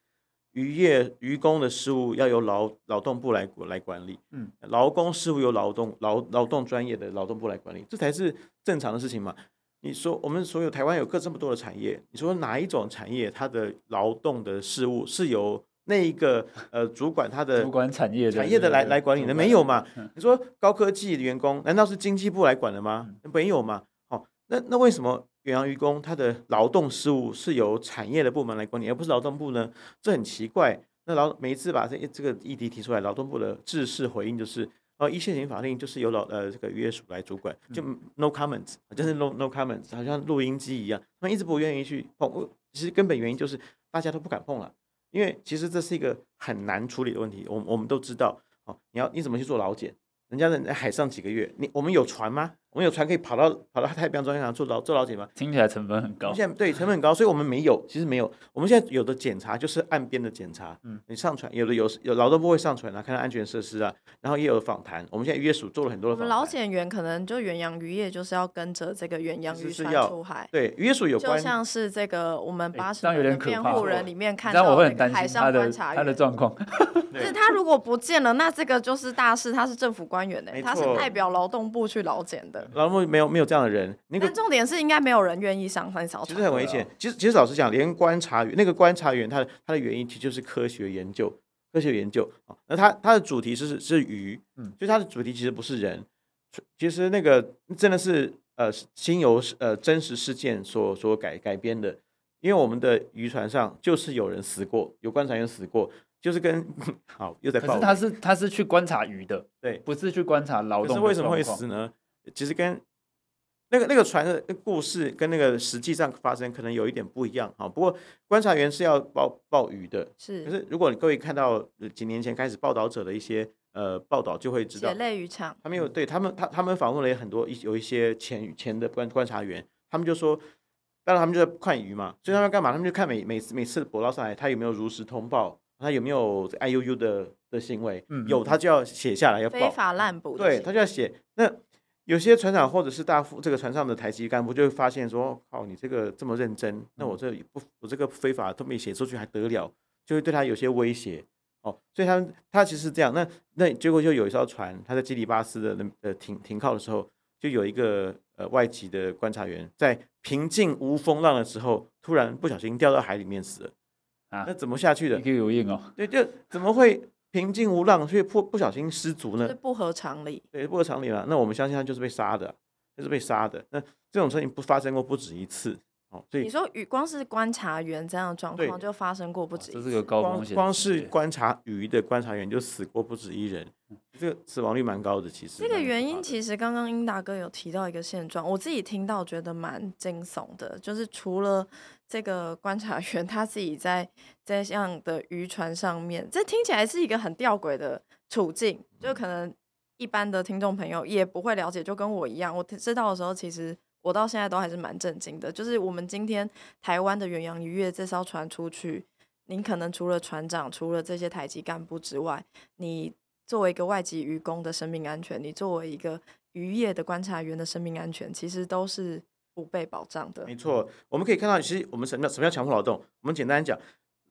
渔业渔工的事务要由劳劳动部来来管理，嗯，劳工事务由劳动劳劳动专业的劳动部来管理，这才是正常的事情嘛。你说我们所有台湾有各这么多的产业，你说哪一种产业它的劳动的事务是由那一个呃主管他的主管产业产业的来来管理的？没有嘛？你说高科技的员工难道是经济部来管的吗？没有嘛？哦，那那为什么远洋渔工他的劳动事务是由产业的部门来管理，而不是劳动部呢？这很奇怪。那劳每一次把这这个议题提出来，劳动部的制式回应就是。哦，一线行法令就是由劳呃这个渔业署来主管，就 no comments，就是 no no comments，好像录音机一样，他们一直不愿意去碰。其实根本原因就是大家都不敢碰了，因为其实这是一个很难处理的问题。我我们都知道，哦，你要你怎么去做劳检？人家在海上几个月，你我们有船吗？我们有船可以跑到跑到太平洋中央港做劳做劳检吗？听起来成本很高。现在对成本很高，所以我们没有，其实没有。我们现在有的检查就是岸边的检查。嗯，你上船，有的有有劳动部会上船啊，看看安全设施啊，然后也有访谈。我们现在渔业署做了很多的访谈。劳检员可能就远洋渔业就是要跟着这个远洋渔船出海。对，渔业署有关，就像是这个我们八十人辩护人里面看到那个海上观察员他的状况。就是他如果不见了，那这个就是大事，他是政府官员的，他是代表劳动部去劳检的。劳动部没有没有。这样的人，那个重点是应该没有人愿意上船扫。其实很危险。其实其实老实讲，连观察员那个观察员，他的他的原因其实就是科学研究，科学研究啊。那他他的主题是是鱼，嗯，所以他的主题其实不是人。其实那个真的是呃，经由呃真实事件所所改改编的。因为我们的渔船上就是有人死过，有观察员死过，就是跟 [LAUGHS] 好又在报。可是他是他是去观察鱼的，对，不是去观察劳动。可是为什么会死呢？其实跟那个那个船的故事跟那个实际上发生可能有一点不一样哈。不过观察员是要报报鱼的，是。可是如果你各位看到几年前开始报道者的一些呃报道，就会知道。血泪渔场。他们有对他们他他们访问了很多一有一些前前的观观察员，他们就说，当然他们就在看鱼嘛，所以他们干嘛？他们就看每每次每次捕捞上来，他有没有如实通报，他有没有 I U U 的的行为，嗯，有他就要写下来要报。非法滥捕。对，他就要写那。有些船长或者是大副，这个船上的台级干部就会发现说：“靠，你这个这么认真，那我这不我这个非法都没写出去还得了？”就会对他有些威胁哦。所以他他其实是这样。那那结果就有一艘船，他在基里巴斯的那呃停停靠的时候，就有一个呃外籍的观察员在平静无风浪的时候，突然不小心掉到海里面死了啊！那怎么下去的？可以游泳哦。对，就怎么会？平静无浪，却不不小心失足呢？是不合常理。对，不合常理了。那我们相信他就是被杀的，就是被杀的。那这种事情不发生过不止一次哦。所以你说，鱼光是观察员这样的状况就发生过不止一次。这是个高风险。光是观察鱼的观察员就死过不止一人，这个死亡率蛮高的。其实这个原因，其实刚刚英达哥有提到一个现状，我自己听到觉得蛮惊悚的，就是除了。这个观察员他自己在在这样的渔船上面，这听起来是一个很吊诡的处境，就可能一般的听众朋友也不会了解，就跟我一样，我知道的时候，其实我到现在都还是蛮震惊的。就是我们今天台湾的远洋渔业这艘船出去，您可能除了船长，除了这些台籍干部之外，你作为一个外籍渔工的生命安全，你作为一个渔业的观察员的生命安全，其实都是。不被保障的，没错。我们可以看到，其实我们什么叫什么叫强迫劳动？我们简单讲，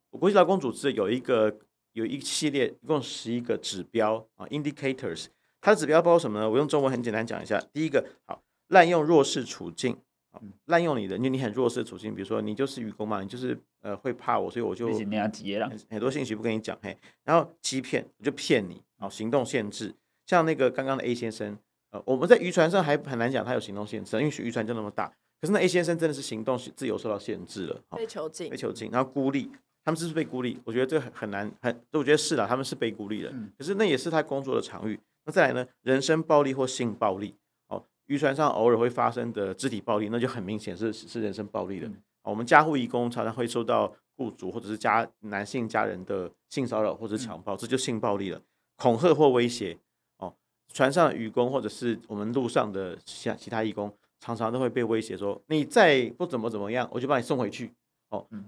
国际劳工组织有一个有一系列，一共十一个指标啊，indicators。它的指标包括什么呢？我用中文很简单讲一下。第一个，好，滥用弱势处境，滥用你的，因为你很弱势的处境，比如说你就是愚公嘛，你就是呃会怕我，所以我就很多信息不跟你讲，嘿，然后欺骗，我就骗你，啊，行动限制，像那个刚刚的 A 先生。呃，我们在渔船上还很难讲他有行动限制，因为渔船就那么大。可是那 A 先生真的是行动自由受到限制了，被囚禁，被囚禁，然后孤立，他们是不是被孤立？我觉得这个很很难，很，我觉得是啦，他们是被孤立的。可是那也是他工作的场域，那再来呢，人身暴力或性暴力，哦，渔船上偶尔会发生的肢体暴力，那就很明显是是人身暴力的。嗯、我们家护义工常常会受到雇主或者是家男性家人的性骚扰或者强暴，嗯、这就性暴力了。恐吓或威胁，哦，船上的渔工或者是我们路上的其其他义工，常常都会被威胁说，你再不怎么怎么样，我就把你送回去。哦，嗯、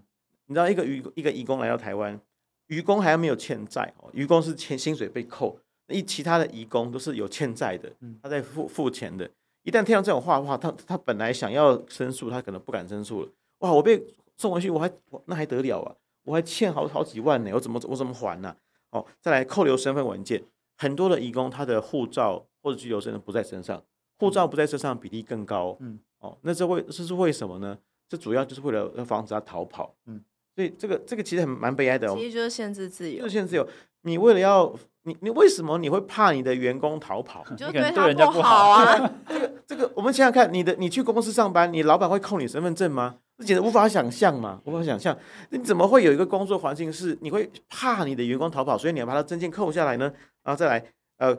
你知道一个渔一个义工来到台湾，渔工还没有欠债哦，渔工是欠薪水被扣。一其他的义工都是有欠债的，他在付付钱的。一旦听到这种话的话，他他本来想要申诉，他可能不敢申诉了。哇，我被送回去，我还那还得了啊？我还欠好好几万呢，我怎么我怎么还呢、啊？哦，再来扣留身份文件，很多的移工他的护照或者居留证不在身上，护照不在身上比例更高。嗯，哦，那这为这是为什么呢？这主要就是为了要防止他逃跑。嗯，所以这个这个其实很蛮悲哀的。哦其实就是限制自由，就是限制自由。你为了要你你为什么你会怕你的员工逃跑？你就对人家不好啊！[LAUGHS] 这个这个，我们想想看，你的你去公司上班，你老板会扣你身份证吗？这简直无法想象嘛，无法想象。你怎么会有一个工作环境是你会怕你的员工逃跑，所以你要把他证件扣下来呢？然后再来，呃，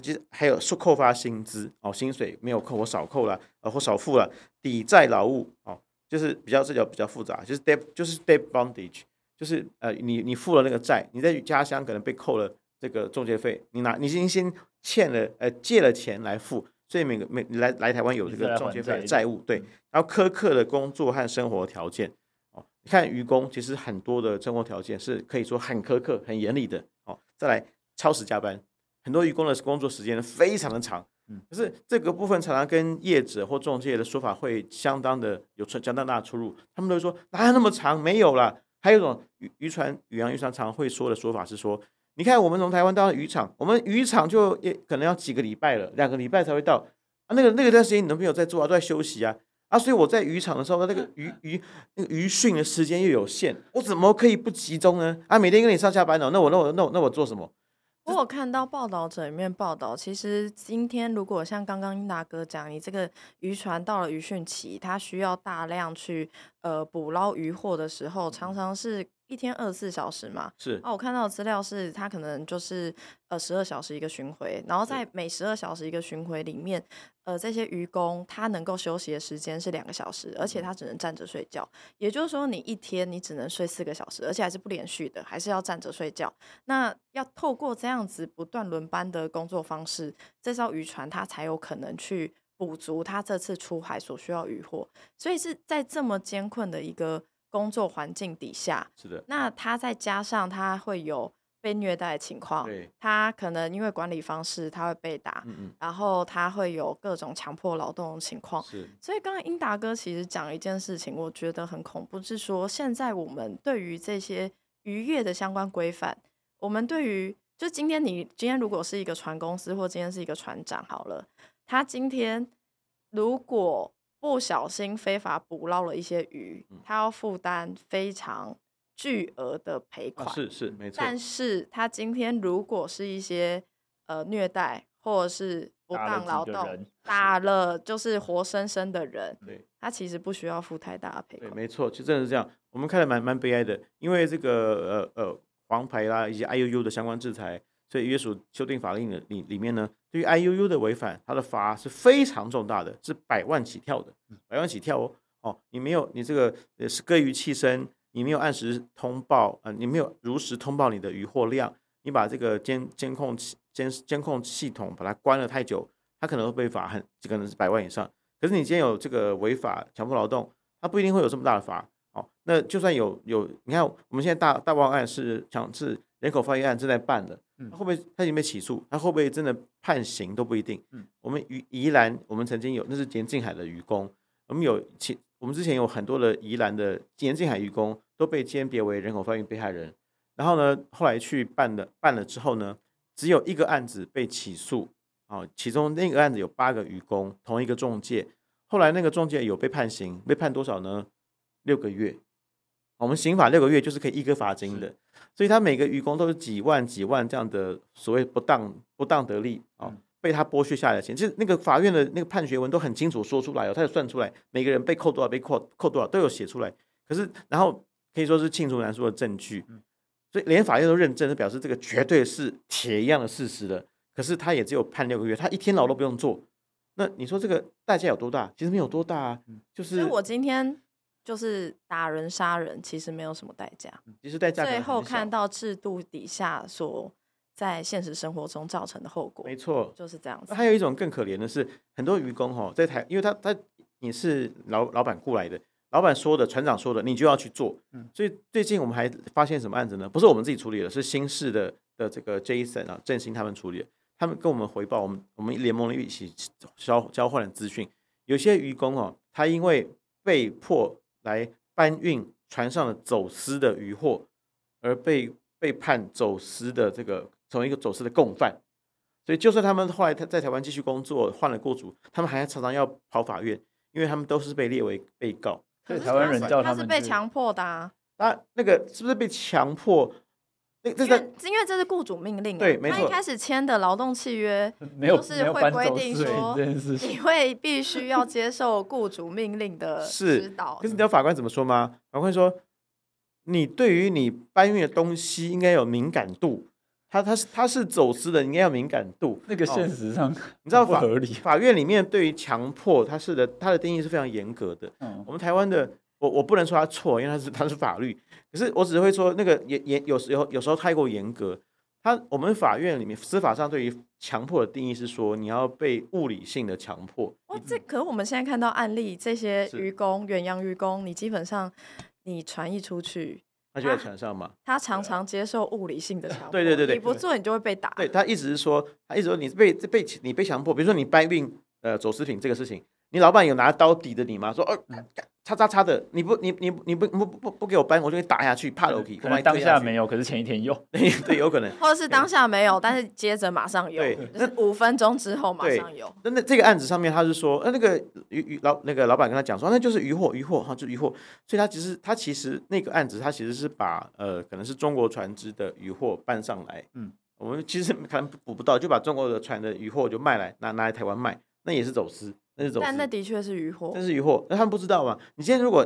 其实还有说扣发薪资哦，薪水没有扣我少扣了，呃，或少付了，抵债劳务哦，就是比较这叫比较复杂，就是 debt 就是 debt bondage。就是呃，你你付了那个债，你在家乡可能被扣了这个中介费，你拿你先先欠了呃借了钱来付，所以每个每你来来台湾有这个中介费的债务，对，然后苛刻的工作和生活条件哦，你看渔工其实很多的生活条件是可以说很苛刻、很严厉的哦。再来超时加班，很多渔工的工作时间非常的长，嗯，可是这个部分常常跟业者或中介的说法会相当的有相当大的出入，他们都会说哪有那么长？没有啦。还有一种渔渔船、远洋渔船常会说的说法是说，你看我们从台湾到渔场，我们渔场就也可能要几个礼拜了，两个礼拜才会到啊。那个那个段时间你男朋友在做啊，都在休息啊啊。所以我在渔场的时候，那个渔渔那个渔训的时间又有限，我怎么可以不集中呢？啊，每天跟你上下班哦，那我那我那我那我做什么？我有看到报道者里面报道，其实今天如果像刚刚英达哥讲，你这个渔船到了渔汛期，它需要大量去呃捕捞渔获的时候，常常是。一天二十四小时嘛，是啊，我看到的资料是，他可能就是呃十二小时一个巡回，然后在每十二小时一个巡回里面，呃，这些渔工他能够休息的时间是两个小时，而且他只能站着睡觉，也就是说，你一天你只能睡四个小时，而且还是不连续的，还是要站着睡觉。那要透过这样子不断轮班的工作方式，这艘渔船它才有可能去补足它这次出海所需要渔获，所以是在这么艰困的一个。工作环境底下，是的。那他再加上他会有被虐待的情况，对，他可能因为管理方式他会被打，嗯嗯，然后他会有各种强迫劳动的情况，是。所以刚刚英达哥其实讲一件事情，我觉得很恐怖，是说现在我们对于这些渔业的相关规范，我们对于就今天你今天如果是一个船公司或今天是一个船长好了，他今天如果不小心非法捕捞了一些鱼，他要负担非常巨额的赔款。啊、是是没错。但是他今天如果是一些呃虐待或者是不当劳动，[LAUGHS] 打了就是活生生的人，对，他其实不需要付太大的赔款。没错，其实真的是这样。我们看的蛮蛮悲哀的，因为这个呃呃黄牌啦以及 IUU 的相关制裁。所以约束修订法令的里里面呢，对于 IUU 的违反，它的罚是非常重大的，是百万起跳的，百万起跳哦哦，你没有你这个呃是割鱼弃身，你没有按时通报啊、呃，你没有如实通报你的渔获量，你把这个监监控监监控系统把它关了太久，它可能会被罚很，可能是百万以上。可是你今天有这个违法强迫劳动，它不一定会有这么大的罚。哦，那就算有有，你看我们现在大大报案是强制人口贩运案正在办的。他会不会他已经被起诉？他会不会真的判刑都不一定。嗯，我们宜宜兰，我们曾经有那是严静海的渔工，我们有其我们之前有很多的宜兰的严静海渔工都被鉴别为人口贩运被害人。然后呢，后来去办了办了之后呢，只有一个案子被起诉啊，其中那个案子有八个渔工，同一个中介。后来那个中介有被判刑，被判多少呢？六个月。我们刑法六个月就是可以一科罚金的，所以他每个愚公都是几万几万这样的所谓不当不当得利啊，被他剥削下来的钱，其实那个法院的那个判决文都很清楚说出来哦，他有算出来每个人被扣多少被扣扣多少都有写出来，可是然后可以说是罄竹难书的证据，所以连法院都认证，是表示这个绝对是铁一样的事实了。可是他也只有判六个月，他一天牢都不用坐。那你说这个代价有多大？其实没有多大啊，就是。所以我今天就是打人杀人，其实没有什么代价。其实代价最后看到制度底下所在现实生活中造成的后果，没错，就是这样子。还有一种更可怜的是，很多渔工哈在台，因为他他你是老老板雇来的，老板说的，船长说的，你就要去做。嗯，所以最近我们还发现什么案子呢？不是我们自己处理的，是新市的的这个 Jason 啊振兴他们处理的。他们跟我们回报，我们我们联盟的一起交交换了资讯，有些渔工哦，他因为被迫来搬运船上的走私的渔获，而被被判走私的这个成为一个走私的共犯，所以就算他们后来他在台湾继续工作，换了雇主，他们还常常要跑法院，因为他们都是被列为被告。所以台湾人叫他们是被强迫的啊，那那个是不是被强迫？因为因为这是雇主命令，对，没错。他一开始签的劳动契约 [LAUGHS] 没有就是会规定说，你会必须要接受雇主命令的指导。可是你知道法官怎么说吗？法官说，你对于你搬运的东西应该有敏感度。他他是他是走私的，你应该有敏感度。那个现实上，你知道法法院里面对于强迫，他是的，他的定义是非常严格的。嗯，我们台湾的，我我不能说他错，因为他是他是法律。可是我只会说，那个严严有时候有时候太过严格。他我们法院里面司法上对于强迫的定义是说，你要被物理性的强迫。哦，这可是我们现在看到案例，这些渔工远洋渔工，你基本上你传一出去，他就在船上嘛。他常常接受物理性的强迫。对对对对，你不做你就会被打。对，他一直是说，他一直说你被被你被强迫，比如说你搬运呃走私品这个事情，你老板有拿刀抵着你吗？说哦。呃叉叉叉的，你不你你你不不不不给我搬，我就会打下去，怕楼梯。可能当下没有，可是前一天有，[LAUGHS] 对对，有可能。或者是当下没有，但是接着马上有，那五分钟之后马上有。那那这个案子上面，他是说，呃，那个渔渔老那个老板跟他讲说，那就是渔获渔获哈，就是渔获。所以他其实他其实那个案子，他其实是把呃可能是中国船只的渔获搬上来，嗯，我们其实可能捕不到，就把中国的船的渔获就卖来拿拿来台湾卖，那也是走私，那是走私。但那的确是渔获，那是渔获，那他们不知道嘛？你今天如果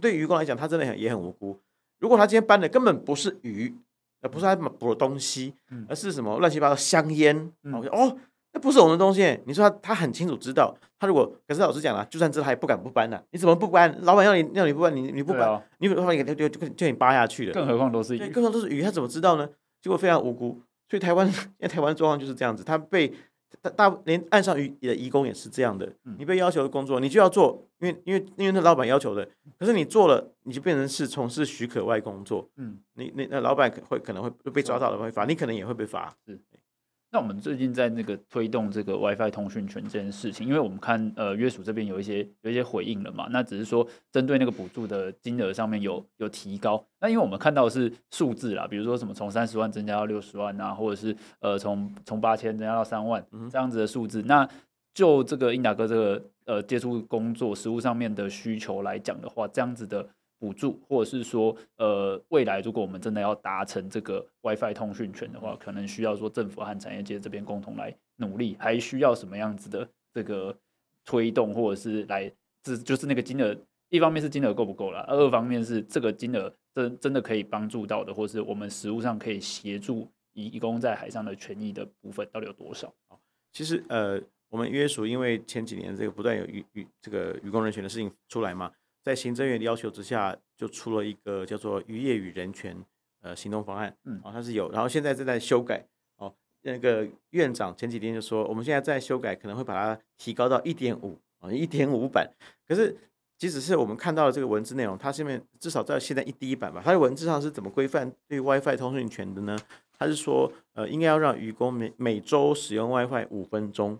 对渔工来讲，他真的很也很无辜。如果他今天搬的根本不是鱼，而不是他捕的东西，而是什么乱七八糟香烟，嗯、哦，那不是我们的东西。你说他他很清楚知道，他如果可是老实讲了，就算知道他也不敢不搬呐。你怎么不搬？老板要你要你不搬，你你不搬，你老板给他就就就你扒下去了。更何况都是鱼，更何况都是鱼，他怎么知道呢？结果非常无辜。所以台湾，[LAUGHS] 因为台湾的状况就是这样子，他被。大大连岸上渔的义工也是这样的，你被要求的工作，你就要做，因为因为因为那老板要求的，可是你做了，你就变成是从事许可外工作，嗯，你那那老板会可能会被抓到了会罚，你可能也会被罚，是。那我们最近在那个推动这个 WiFi 通讯权这件事情，因为我们看呃约署这边有一些有一些回应了嘛，那只是说针对那个补助的金额上面有有提高，那因为我们看到的是数字啦，比如说什么从三十万增加到六十万啊，或者是呃从从八千增加到三万这样子的数字，那就这个英达哥这个呃接触工作实务上面的需求来讲的话，这样子的。补助，或者是说，呃，未来如果我们真的要达成这个 WiFi 通讯权的话，可能需要说政府和产业界这边共同来努力，还需要什么样子的这个推动，或者是来，这就是那个金额，一方面是金额够不够了，二方面是这个金额真真的可以帮助到的，或是我们实务上可以协助移工在海上的权益的部分到底有多少？其实，呃，我们约署因为前几年这个不断有渔渔这个渔工人权的事情出来嘛。在行政院的要求之下，就出了一个叫做《渔业与人权呃行动方案》，嗯，哦，它是有，然后现在正在修改，哦，那个院长前几天就说，我们现在在修改，可能会把它提高到一点五啊，一点五版。可是，即使是我们看到的这个文字内容，它下面至少在现在一第一版吧，它的文字上是怎么规范对 WiFi 通讯权的呢？它是说，呃，应该要让渔工每每周使用 WiFi 五分钟。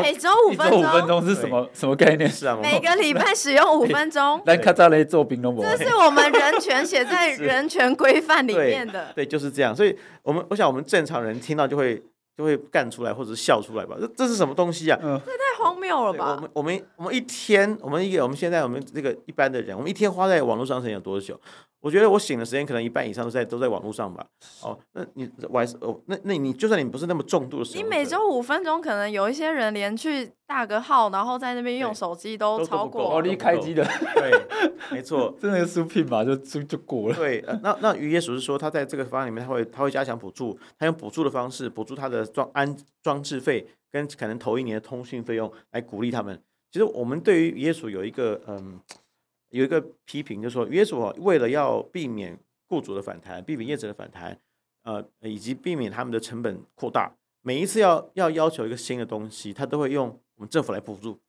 每周五分钟，五分钟是什么什么概念？是啊，每个礼拜使用五分钟。但卡扎雷做冰龙膜。这是我们人权写在人权规范里面的。对，就是这样。所以，我们我想，我们正常人听到就会就会干出来，或者是笑出来吧？这这是什么东西啊？嗯，这太荒谬了吧？我们我们我们一天，我们一个我们现在我们这个一般的人，我们一天花在网络上时间有多久？我觉得我醒的时间可能一半以上都在都在网络上吧。哦，那你我还是哦，那那你就算你不是那么重度的时候，你每周五分钟，可能有一些人连去大个号，然后在那边用手机都超过。哦，你开机的，对，[LAUGHS] 没错，真的是拼吧，就就就过了。对，那那于耶稣是说，他在这个方案里面，他会他会加强补助，他用补助的方式补助他的装安装置费跟可能头一年的通讯费用来鼓励他们。其实我们对于耶稣有一个嗯。有一个批评，就是说，耶稣为了要避免雇主的反弹，避免业者的反弹，呃，以及避免他们的成本扩大，每一次要要要求一个新的东西，他都会用我们政府来补助，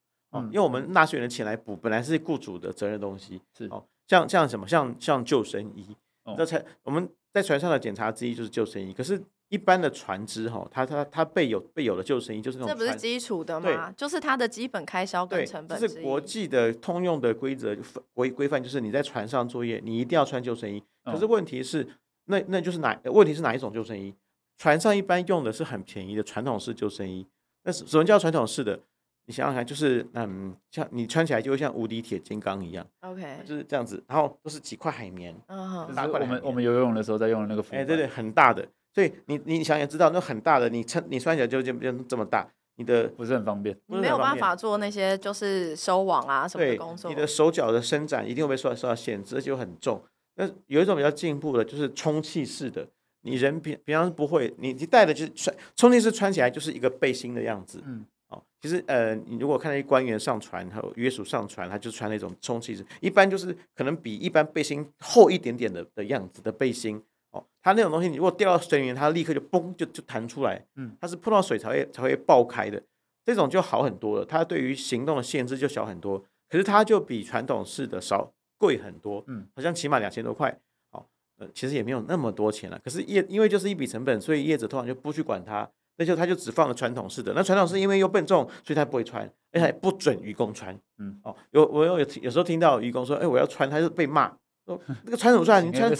用我们纳税人的钱来补，本来是雇主的责任的东西，是哦，像像什么，像像救生衣，这才、哦、我们在船上的检查之一就是救生衣，可是。一般的船只哈，它它它备有备有的救生衣，就是那种。这不是基础的吗？就是它的基本开销跟成本。这是国际的通用的规则规规范，就是你在船上作业，你一定要穿救生衣。可是问题是，那那就是哪问题是哪一种救生衣？船上一般用的是很便宜的传统式救生衣。那什么叫传统式的？你想想看，就是嗯，像你穿起来就会像无敌铁金刚一样。OK，就是这样子，然后都是几块海绵。嗯，就是我们我们游泳的时候在用的那个。哎，对对，很大的。所以你你想也知道，那很大的，你穿你穿起来就就变这么大，你的不是很方便，你没有办法做那些就是收网啊什么的工作。你的手脚的伸展一定会被受到受到限制，而且又很重。那有一种比较进步的，就是充气式的，你人平平常是不会，你你戴的就是穿充气式穿起来就是一个背心的样子。嗯，哦，其实呃，你如果看那些官员上船还有约束上船，他就穿那种充气式，一般就是可能比一般背心厚一点点的的样子的背心。哦，它那种东西，你如果掉到水里面，它立刻就嘣就就弹出来。嗯，它是碰到水才会才会爆开的，这种就好很多了。它对于行动的限制就小很多，可是它就比传统式的少贵很多。嗯，好像起码两千多块。哦，呃，其实也没有那么多钱了。可是业因为就是一笔成本，所以业者通常就不去管它，那就他就只放了传统式的。那传统式因为又笨重，所以他不会穿，而且还不准愚公穿。嗯，哦，有我有有时候听到愚公说，哎，我要穿，他就被骂。说那个穿什么穿？你 [LAUGHS] 穿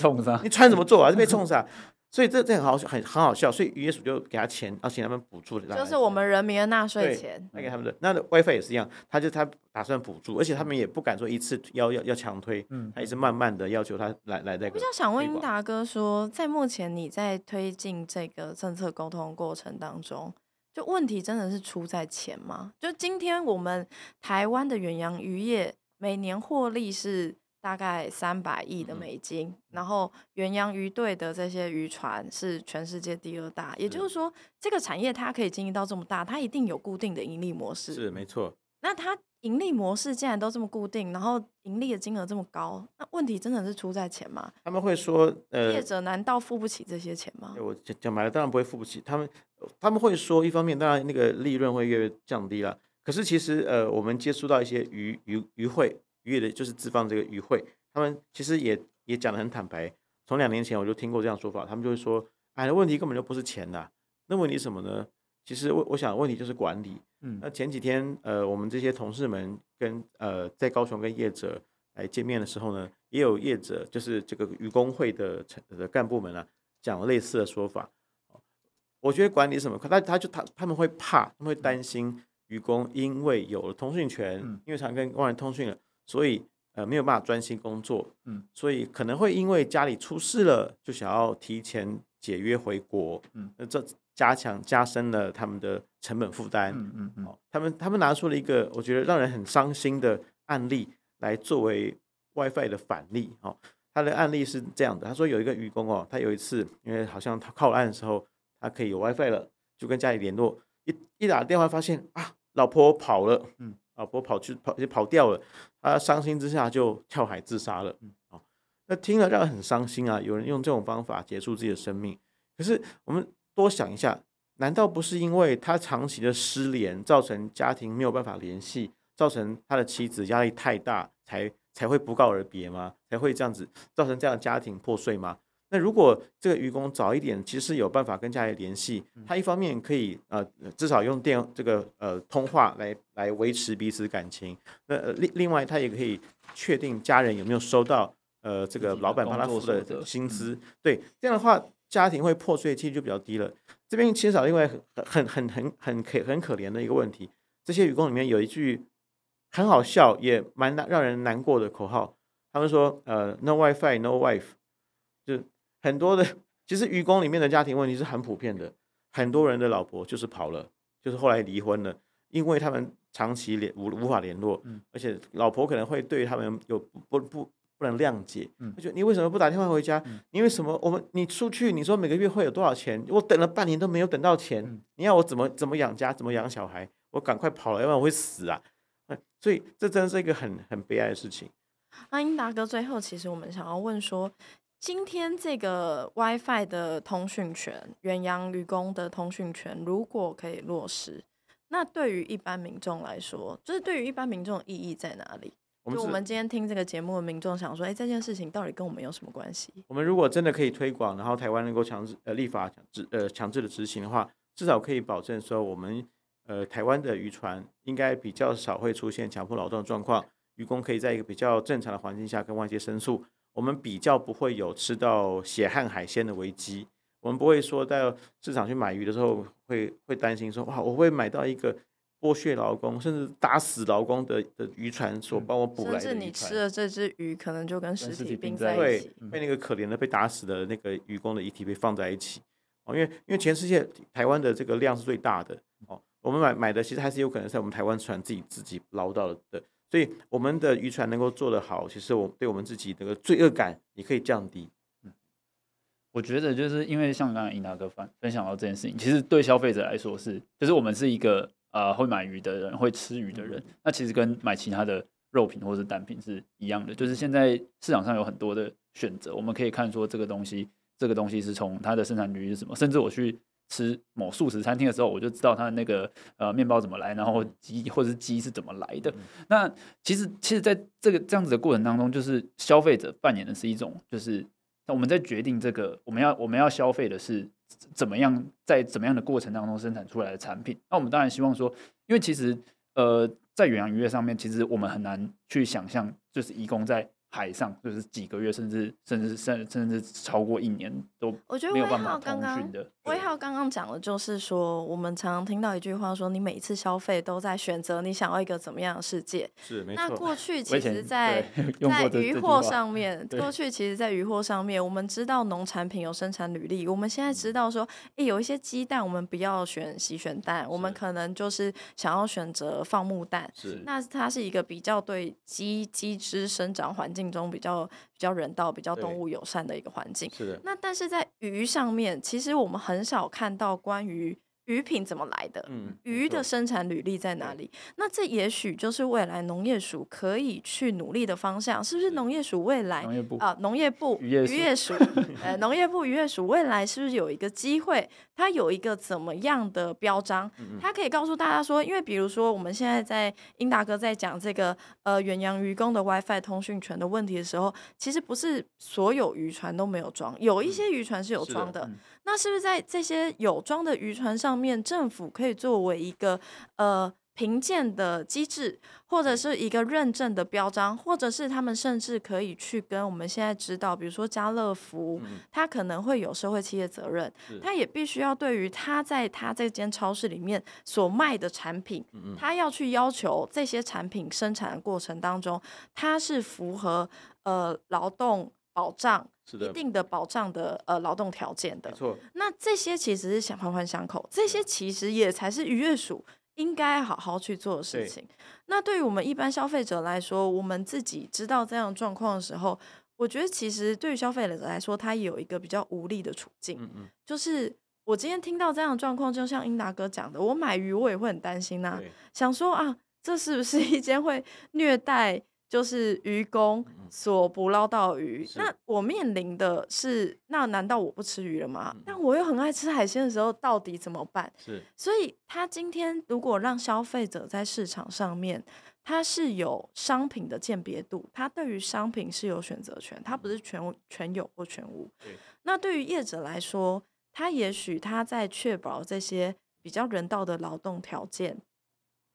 你穿什么做啊？是被 [LAUGHS] 冲啥？所以这这很好，很很好笑。所以渔业署就给他钱，要请他们补助的。就是我们人民的纳税钱，那给他们的。那 WiFi 也是一样，他就他打算补助，而且他们也不敢说一次要要要强推，嗯，他也是慢慢的要求他来来这个。我想想问英达哥说，在目前你在推进这个政策沟通过程当中，就问题真的是出在钱吗？就今天我们台湾的远洋渔业每年获利是。大概三百亿的美金，嗯、然后远洋渔队的这些渔船是全世界第二大，也就是说，这个产业它可以经营到这么大，它一定有固定的盈利模式。是没错。那它盈利模式既然都这么固定，然后盈利的金额这么高，那问题真的是出在钱吗？他们会说，呃，业者难道付不起这些钱吗？我讲讲白了，当然不会付不起。他们他们会说，一方面当然那个利润会越越降低了，可是其实呃，我们接触到一些渔渔渔会。渔业的就是资方这个渔会，他们其实也也讲的很坦白。从两年前我就听过这样说法，他们就会说：“哎，问题根本就不是钱呐，那问题什么呢？其实我我想问题就是管理。嗯，那前几天呃，我们这些同事们跟呃在高雄跟业者来见面的时候呢，也有业者就是这个渔工会的的干部们啊，讲了类似的说法。我觉得管理什么，他他就他他们会怕，他们会担心渔工因为有了通讯权，嗯、因为常跟外人通讯了。”所以呃没有办法专心工作，嗯，所以可能会因为家里出事了，就想要提前解约回国，嗯，那这加强加深了他们的成本负担，嗯嗯嗯，他们他们拿出了一个我觉得让人很伤心的案例来作为 WiFi 的反例，哦，他的案例是这样的，他说有一个愚公哦，他有一次因为好像他靠岸的时候，他可以有 WiFi 了，就跟家里联络，一一打电话发现啊，老婆跑了，嗯。老婆跑去跑就跑掉了，他伤心之下就跳海自杀了。哦，那听了让人很伤心啊！有人用这种方法结束自己的生命。可是我们多想一下，难道不是因为他长期的失联，造成家庭没有办法联系，造成他的妻子压力太大，才才会不告而别吗？才会这样子造成这样的家庭破碎吗？那如果这个愚公早一点，其实有办法跟家里联系，他一方面可以呃至少用电这个呃通话来来维持彼此感情，那另另外他也可以确定家人有没有收到呃这个老板帮他付的薪资，对，这样的话家庭会破碎的几率就比较低了。这边缺少另外很很很很很可很可怜的一个问题，这些渔工里面有一句很好笑也蛮让人难过的口号。他们说呃，no WiFi no wife，就很多的，其实愚公里面的家庭问题是很普遍的，很多人的老婆就是跑了，就是后来离婚了，因为他们长期联无无法联络，而且老婆可能会对他们有不不。不能谅解，嗯，就你为什么不打电话回家？嗯、你为什么我们你出去？你说每个月会有多少钱？我等了半年都没有等到钱，嗯、你要我怎么怎么养家？怎么养小孩？我赶快跑了，要不然我会死啊！所以这真的是一个很很悲哀的事情。那英达哥，最后其实我们想要问说，今天这个 WiFi 的通讯权，远洋渔工的通讯权，如果可以落实，那对于一般民众来说，就是对于一般民众意义在哪里？就我们今天听这个节目的民众想说，哎，这件事情到底跟我们有什么关系？我们如果真的可以推广，然后台湾能够强制呃立法强制呃强制的执行的话，至少可以保证说，我们呃台湾的渔船应该比较少会出现强迫劳动的状况，渔工可以在一个比较正常的环境下跟外界申诉，我们比较不会有吃到血汗海鲜的危机，我们不会说到市场去买鱼的时候会会担心说，哇，我会买到一个。剥削劳工，甚至打死劳工的的渔船所帮我捕来的，甚至你吃了这只鱼，可能就跟尸体并在一起，对，被那个可怜的被打死的那个渔工的遗体被放在一起。哦，因为因为全世界台湾的这个量是最大的哦，我们买买的其实还是有可能在我们台湾船自己自己捞到的，所以我们的渔船能够做得好，其实我对我们自己的罪恶感也可以降低。嗯，我觉得就是因为像刚才英达哥分分享到这件事情，其实对消费者来说是，就是我们是一个。呃，会买鱼的人，会吃鱼的人，那其实跟买其他的肉品或者单品是一样的，就是现在市场上有很多的选择，我们可以看说这个东西，这个东西是从它的生产率是什么，甚至我去吃某素食餐厅的时候，我就知道它的那个呃面包怎么来，然后鸡或者是鸡是怎么来的。那其实其实在这个这样子的过程当中，就是消费者扮演的是一种，就是那我们在决定这个我们要我们要消费的是。怎么样，在怎么样的过程当中生产出来的产品？那我们当然希望说，因为其实，呃，在远洋渔业上面，其实我们很难去想象，就是移工在。海上就是几个月，甚至甚至甚甚至超过一年都没有办法通讯的。威浩刚刚讲的就是说，我们常常听到一句话说，你每一次消费都在选择你想要一个怎么样的世界。是，没错。[LAUGHS] 那 [LAUGHS] 过去其实在，在在渔获上面，过去其实，在渔获上面，我们知道农产品有生产履历。我们现在知道说，诶，有一些鸡蛋，我们不要选洗选蛋，我们可能就是想要选择放牧蛋。是。那它是一个比较对鸡鸡只生长环境。中比较比较人道、比较动物友善的一个环境。是的。那但是在鱼上面，其实我们很少看到关于。鱼品怎么来的？嗯，鱼的生产履历在哪里？那这也许就是未来农业署可以去努力的方向，是不是？农业署未来啊，农业部渔业署，[LAUGHS] 呃，农业部渔业署未来是不是有一个机会？它有一个怎么样的标章？它可以告诉大家说，因为比如说我们现在在英达哥在讲这个呃远洋渔工的 WiFi 通讯权的问题的时候，其实不是所有渔船都没有装，有一些渔船是有装的。那是不是在这些有装的渔船上面，政府可以作为一个呃评鉴的机制，或者是一个认证的标章，或者是他们甚至可以去跟我们现在知道，比如说家乐福，他可能会有社会企业责任，他也必须要对于他在他这间超市里面所卖的产品，他要去要求这些产品生产的过程当中，它是符合呃劳动保障。一定的保障的呃劳动条件的，没错。那这些其实是相环环相扣，这些其实也才是渔业署应该好好去做的事情。那对于我们一般消费者来说，我们自己知道这样状况的时候，我觉得其实对于消费者来说，他有一个比较无力的处境。嗯嗯。就是我今天听到这样的状况，就像英达哥讲的，我买鱼我也会很担心呐、啊，想说啊，这是不是一间会虐待？就是渔工所捕捞到鱼，那我面临的是，那难道我不吃鱼了吗？但我又很爱吃海鲜的时候，到底怎么办？是，所以他今天如果让消费者在市场上面，他是有商品的鉴别度，他对于商品是有选择权，他不是全全有或全无。那对于业者来说，他也许他在确保这些比较人道的劳动条件，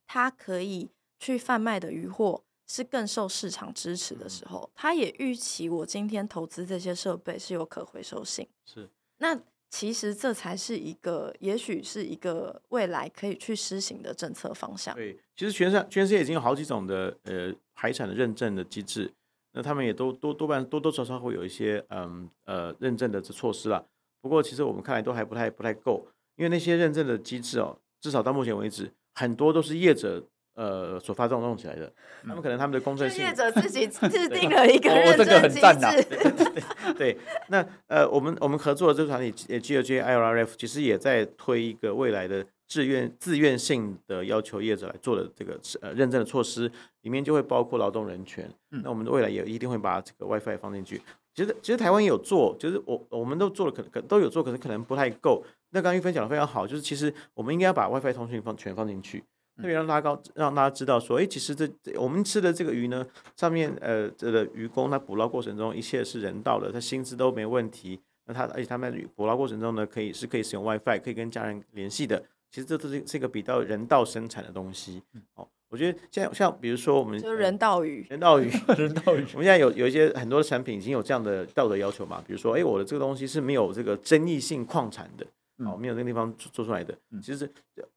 他可以去贩卖的渔获。是更受市场支持的时候，他也预期我今天投资这些设备是有可回收性。是，那其实这才是一个，也许是一个未来可以去施行的政策方向。对，其实全世全世界已经有好几种的呃海产的认证的机制。那他们也都多多半多多少少会有一些嗯呃认证的这措施啦。不过其实我们看来都还不太不太够，因为那些认证的机制哦，至少到目前为止，很多都是业者。呃，所发动弄起来的，他们可能他们的公正性，业者自己 [LAUGHS] 制定了一个认证机制。对，那呃，我们我们合作的这个团体呃 GLJ IRF 其实也在推一个未来的自愿自愿性的要求业者来做的这个呃认证的措施，里面就会包括劳动人权。那我们未来也一定会把这个 WiFi 放进去。其实其实台湾也有做，就是我我们都做了，可能可都有做，可是可能不太够。那刚刚玉芬讲的非常好，就是其实我们应该要把 WiFi 通讯放全放进去。特别让大家高，让大家知道说，哎，其实这我们吃的这个鱼呢，上面呃，这个渔工他捕捞过程中一切是人道的，他薪资都没问题。那他而且他们捕捞过程中呢，可以是可以使用 WiFi，可以跟家人联系的。其实这都是是一个比较人道生产的东西。哦，我觉得现在像比如说我们就是人道鱼，人道鱼，[LAUGHS] 人道鱼。我们现在有有一些很多的产品已经有这样的道德要求嘛，比如说，哎，我的这个东西是没有这个争议性矿产的。好，没有那个地方做做出来的。其实，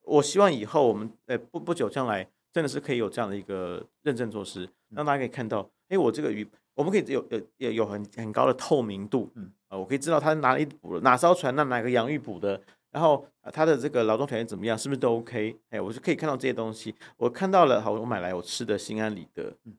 我希望以后我们，呃，不不久将来，真的是可以有这样的一个认证措施，让大家可以看到，哎，我这个鱼，我们可以有有有有很很高的透明度，嗯，啊，我可以知道他哪里捕的，哪艘船，那哪个洋域捕的，然后它的这个劳动条件怎么样，是不是都 OK？哎，我就可以看到这些东西，我看到了，好，我买来我吃的心安理得。嗯，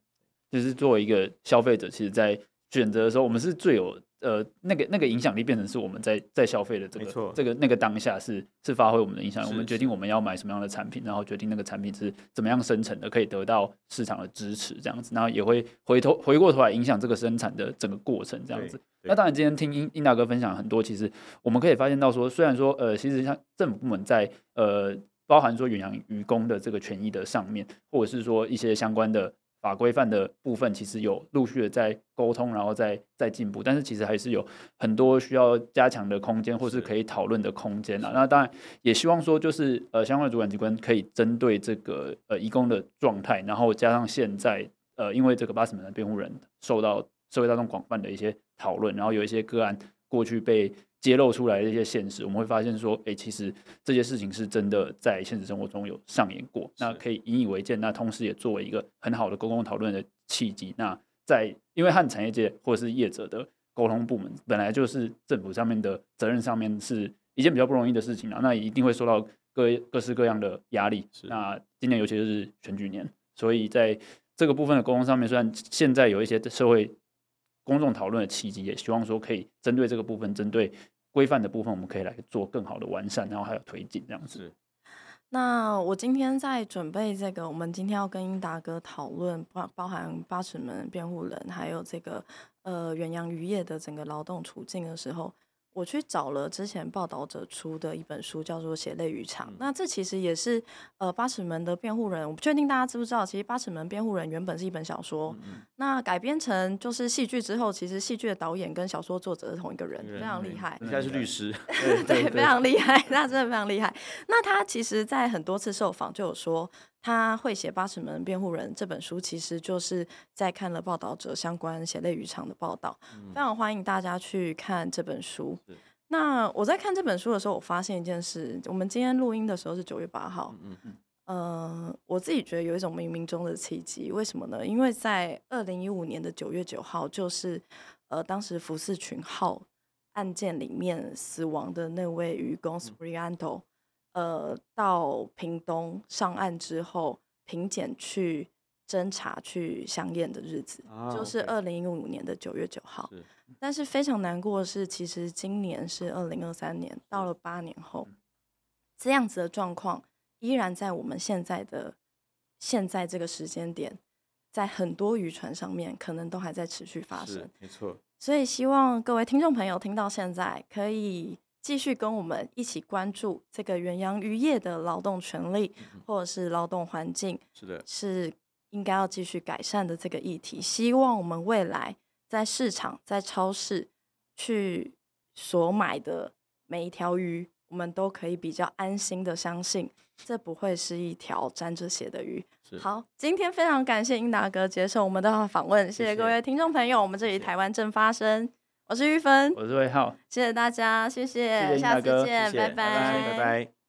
就是作为一个消费者，其实在选择的时候，我们是最有。呃，那个那个影响力变成是我们在在消费的这个这个那个当下是是发挥我们的影响力，我们决定我们要买什么样的产品，然后决定那个产品是怎么样生成的，可以得到市场的支持，这样子，然后也会回头回过头来影响这个生产的整个过程，这样子。那当然，今天听英英大哥分享很多，其实我们可以发现到说，虽然说呃，其实像政府部门在呃，包含说远洋渔工的这个权益的上面，或者是说一些相关的。法规范的部分其实有陆续的在沟通，然后再再进步，但是其实还是有很多需要加强的空间，或是可以讨论的空间啊。那当然也希望说，就是呃相关的主管机关可以针对这个呃移工的状态，然后加上现在呃因为这个八尺门的辩护人受到社会大众广泛的一些讨论，然后有一些个案过去被。揭露出来的一些现实，我们会发现说，哎、欸，其实这些事情是真的在现实生活中有上演过。那可以引以为鉴，那同时也作为一个很好的公共讨论的契机。那在因为和产业界或者是业者的沟通部门，本来就是政府上面的责任上面是一件比较不容易的事情啊，那一定会受到各各式各样的压力。那今年尤其是选举年，所以在这个部分的沟通上面，虽然现在有一些社会公众讨论的契机，也希望说可以针对这个部分，针对。规范的部分，我们可以来做更好的完善，然后还有推进这样子。那我今天在准备这个，我们今天要跟英达哥讨论包包含八尺门辩护人，还有这个呃远洋渔业的整个劳动处境的时候。我去找了之前报道者出的一本书，叫做《血泪渔场》。那这其实也是呃八尺门的辩护人，我不确定大家知不知道，其实八尺门辩护人原本是一本小说，嗯、那改编成就是戏剧之后，其实戏剧的导演跟小说作者是同一个人，非常厉害。应该是律师，[LAUGHS] 对，非常厉害，那真的非常厉害。那他其实在很多次受访就有说。他会写《八尺门辩护人》这本书，其实就是在看了报道者相关血泪渔场的报道，非常欢迎大家去看这本书。那我在看这本书的时候，我发现一件事，我们今天录音的时候是九月八号，嗯呃，我自己觉得有一种冥冥中的契机，为什么呢？因为在二零一五年的九月九号，就是呃当时福斯群号案件里面死亡的那位渔工 Sprianto。呃，到屏东上岸之后，平检去侦查、去相验的日子，啊、就是二零一五年的九月九号。是但是非常难过的是，其实今年是二零二三年，到了八年后，这样子的状况依然在我们现在的现在这个时间点，在很多渔船上面，可能都还在持续发生。没错。所以希望各位听众朋友听到现在可以。继续跟我们一起关注这个远洋渔业的劳动权利，或者是劳动环境，是的，是应该要继续改善的这个议题。希望我们未来在市场、在超市去所买的每一条鱼，我们都可以比较安心的相信，这不会是一条沾着血的鱼。好，今天非常感谢英达哥接受我们的访问，谢谢各位听众朋友，我们这里台湾正发生。我是玉芬，我是魏浩，谢谢大家，谢谢，谢谢下次见，谢谢拜拜，拜拜。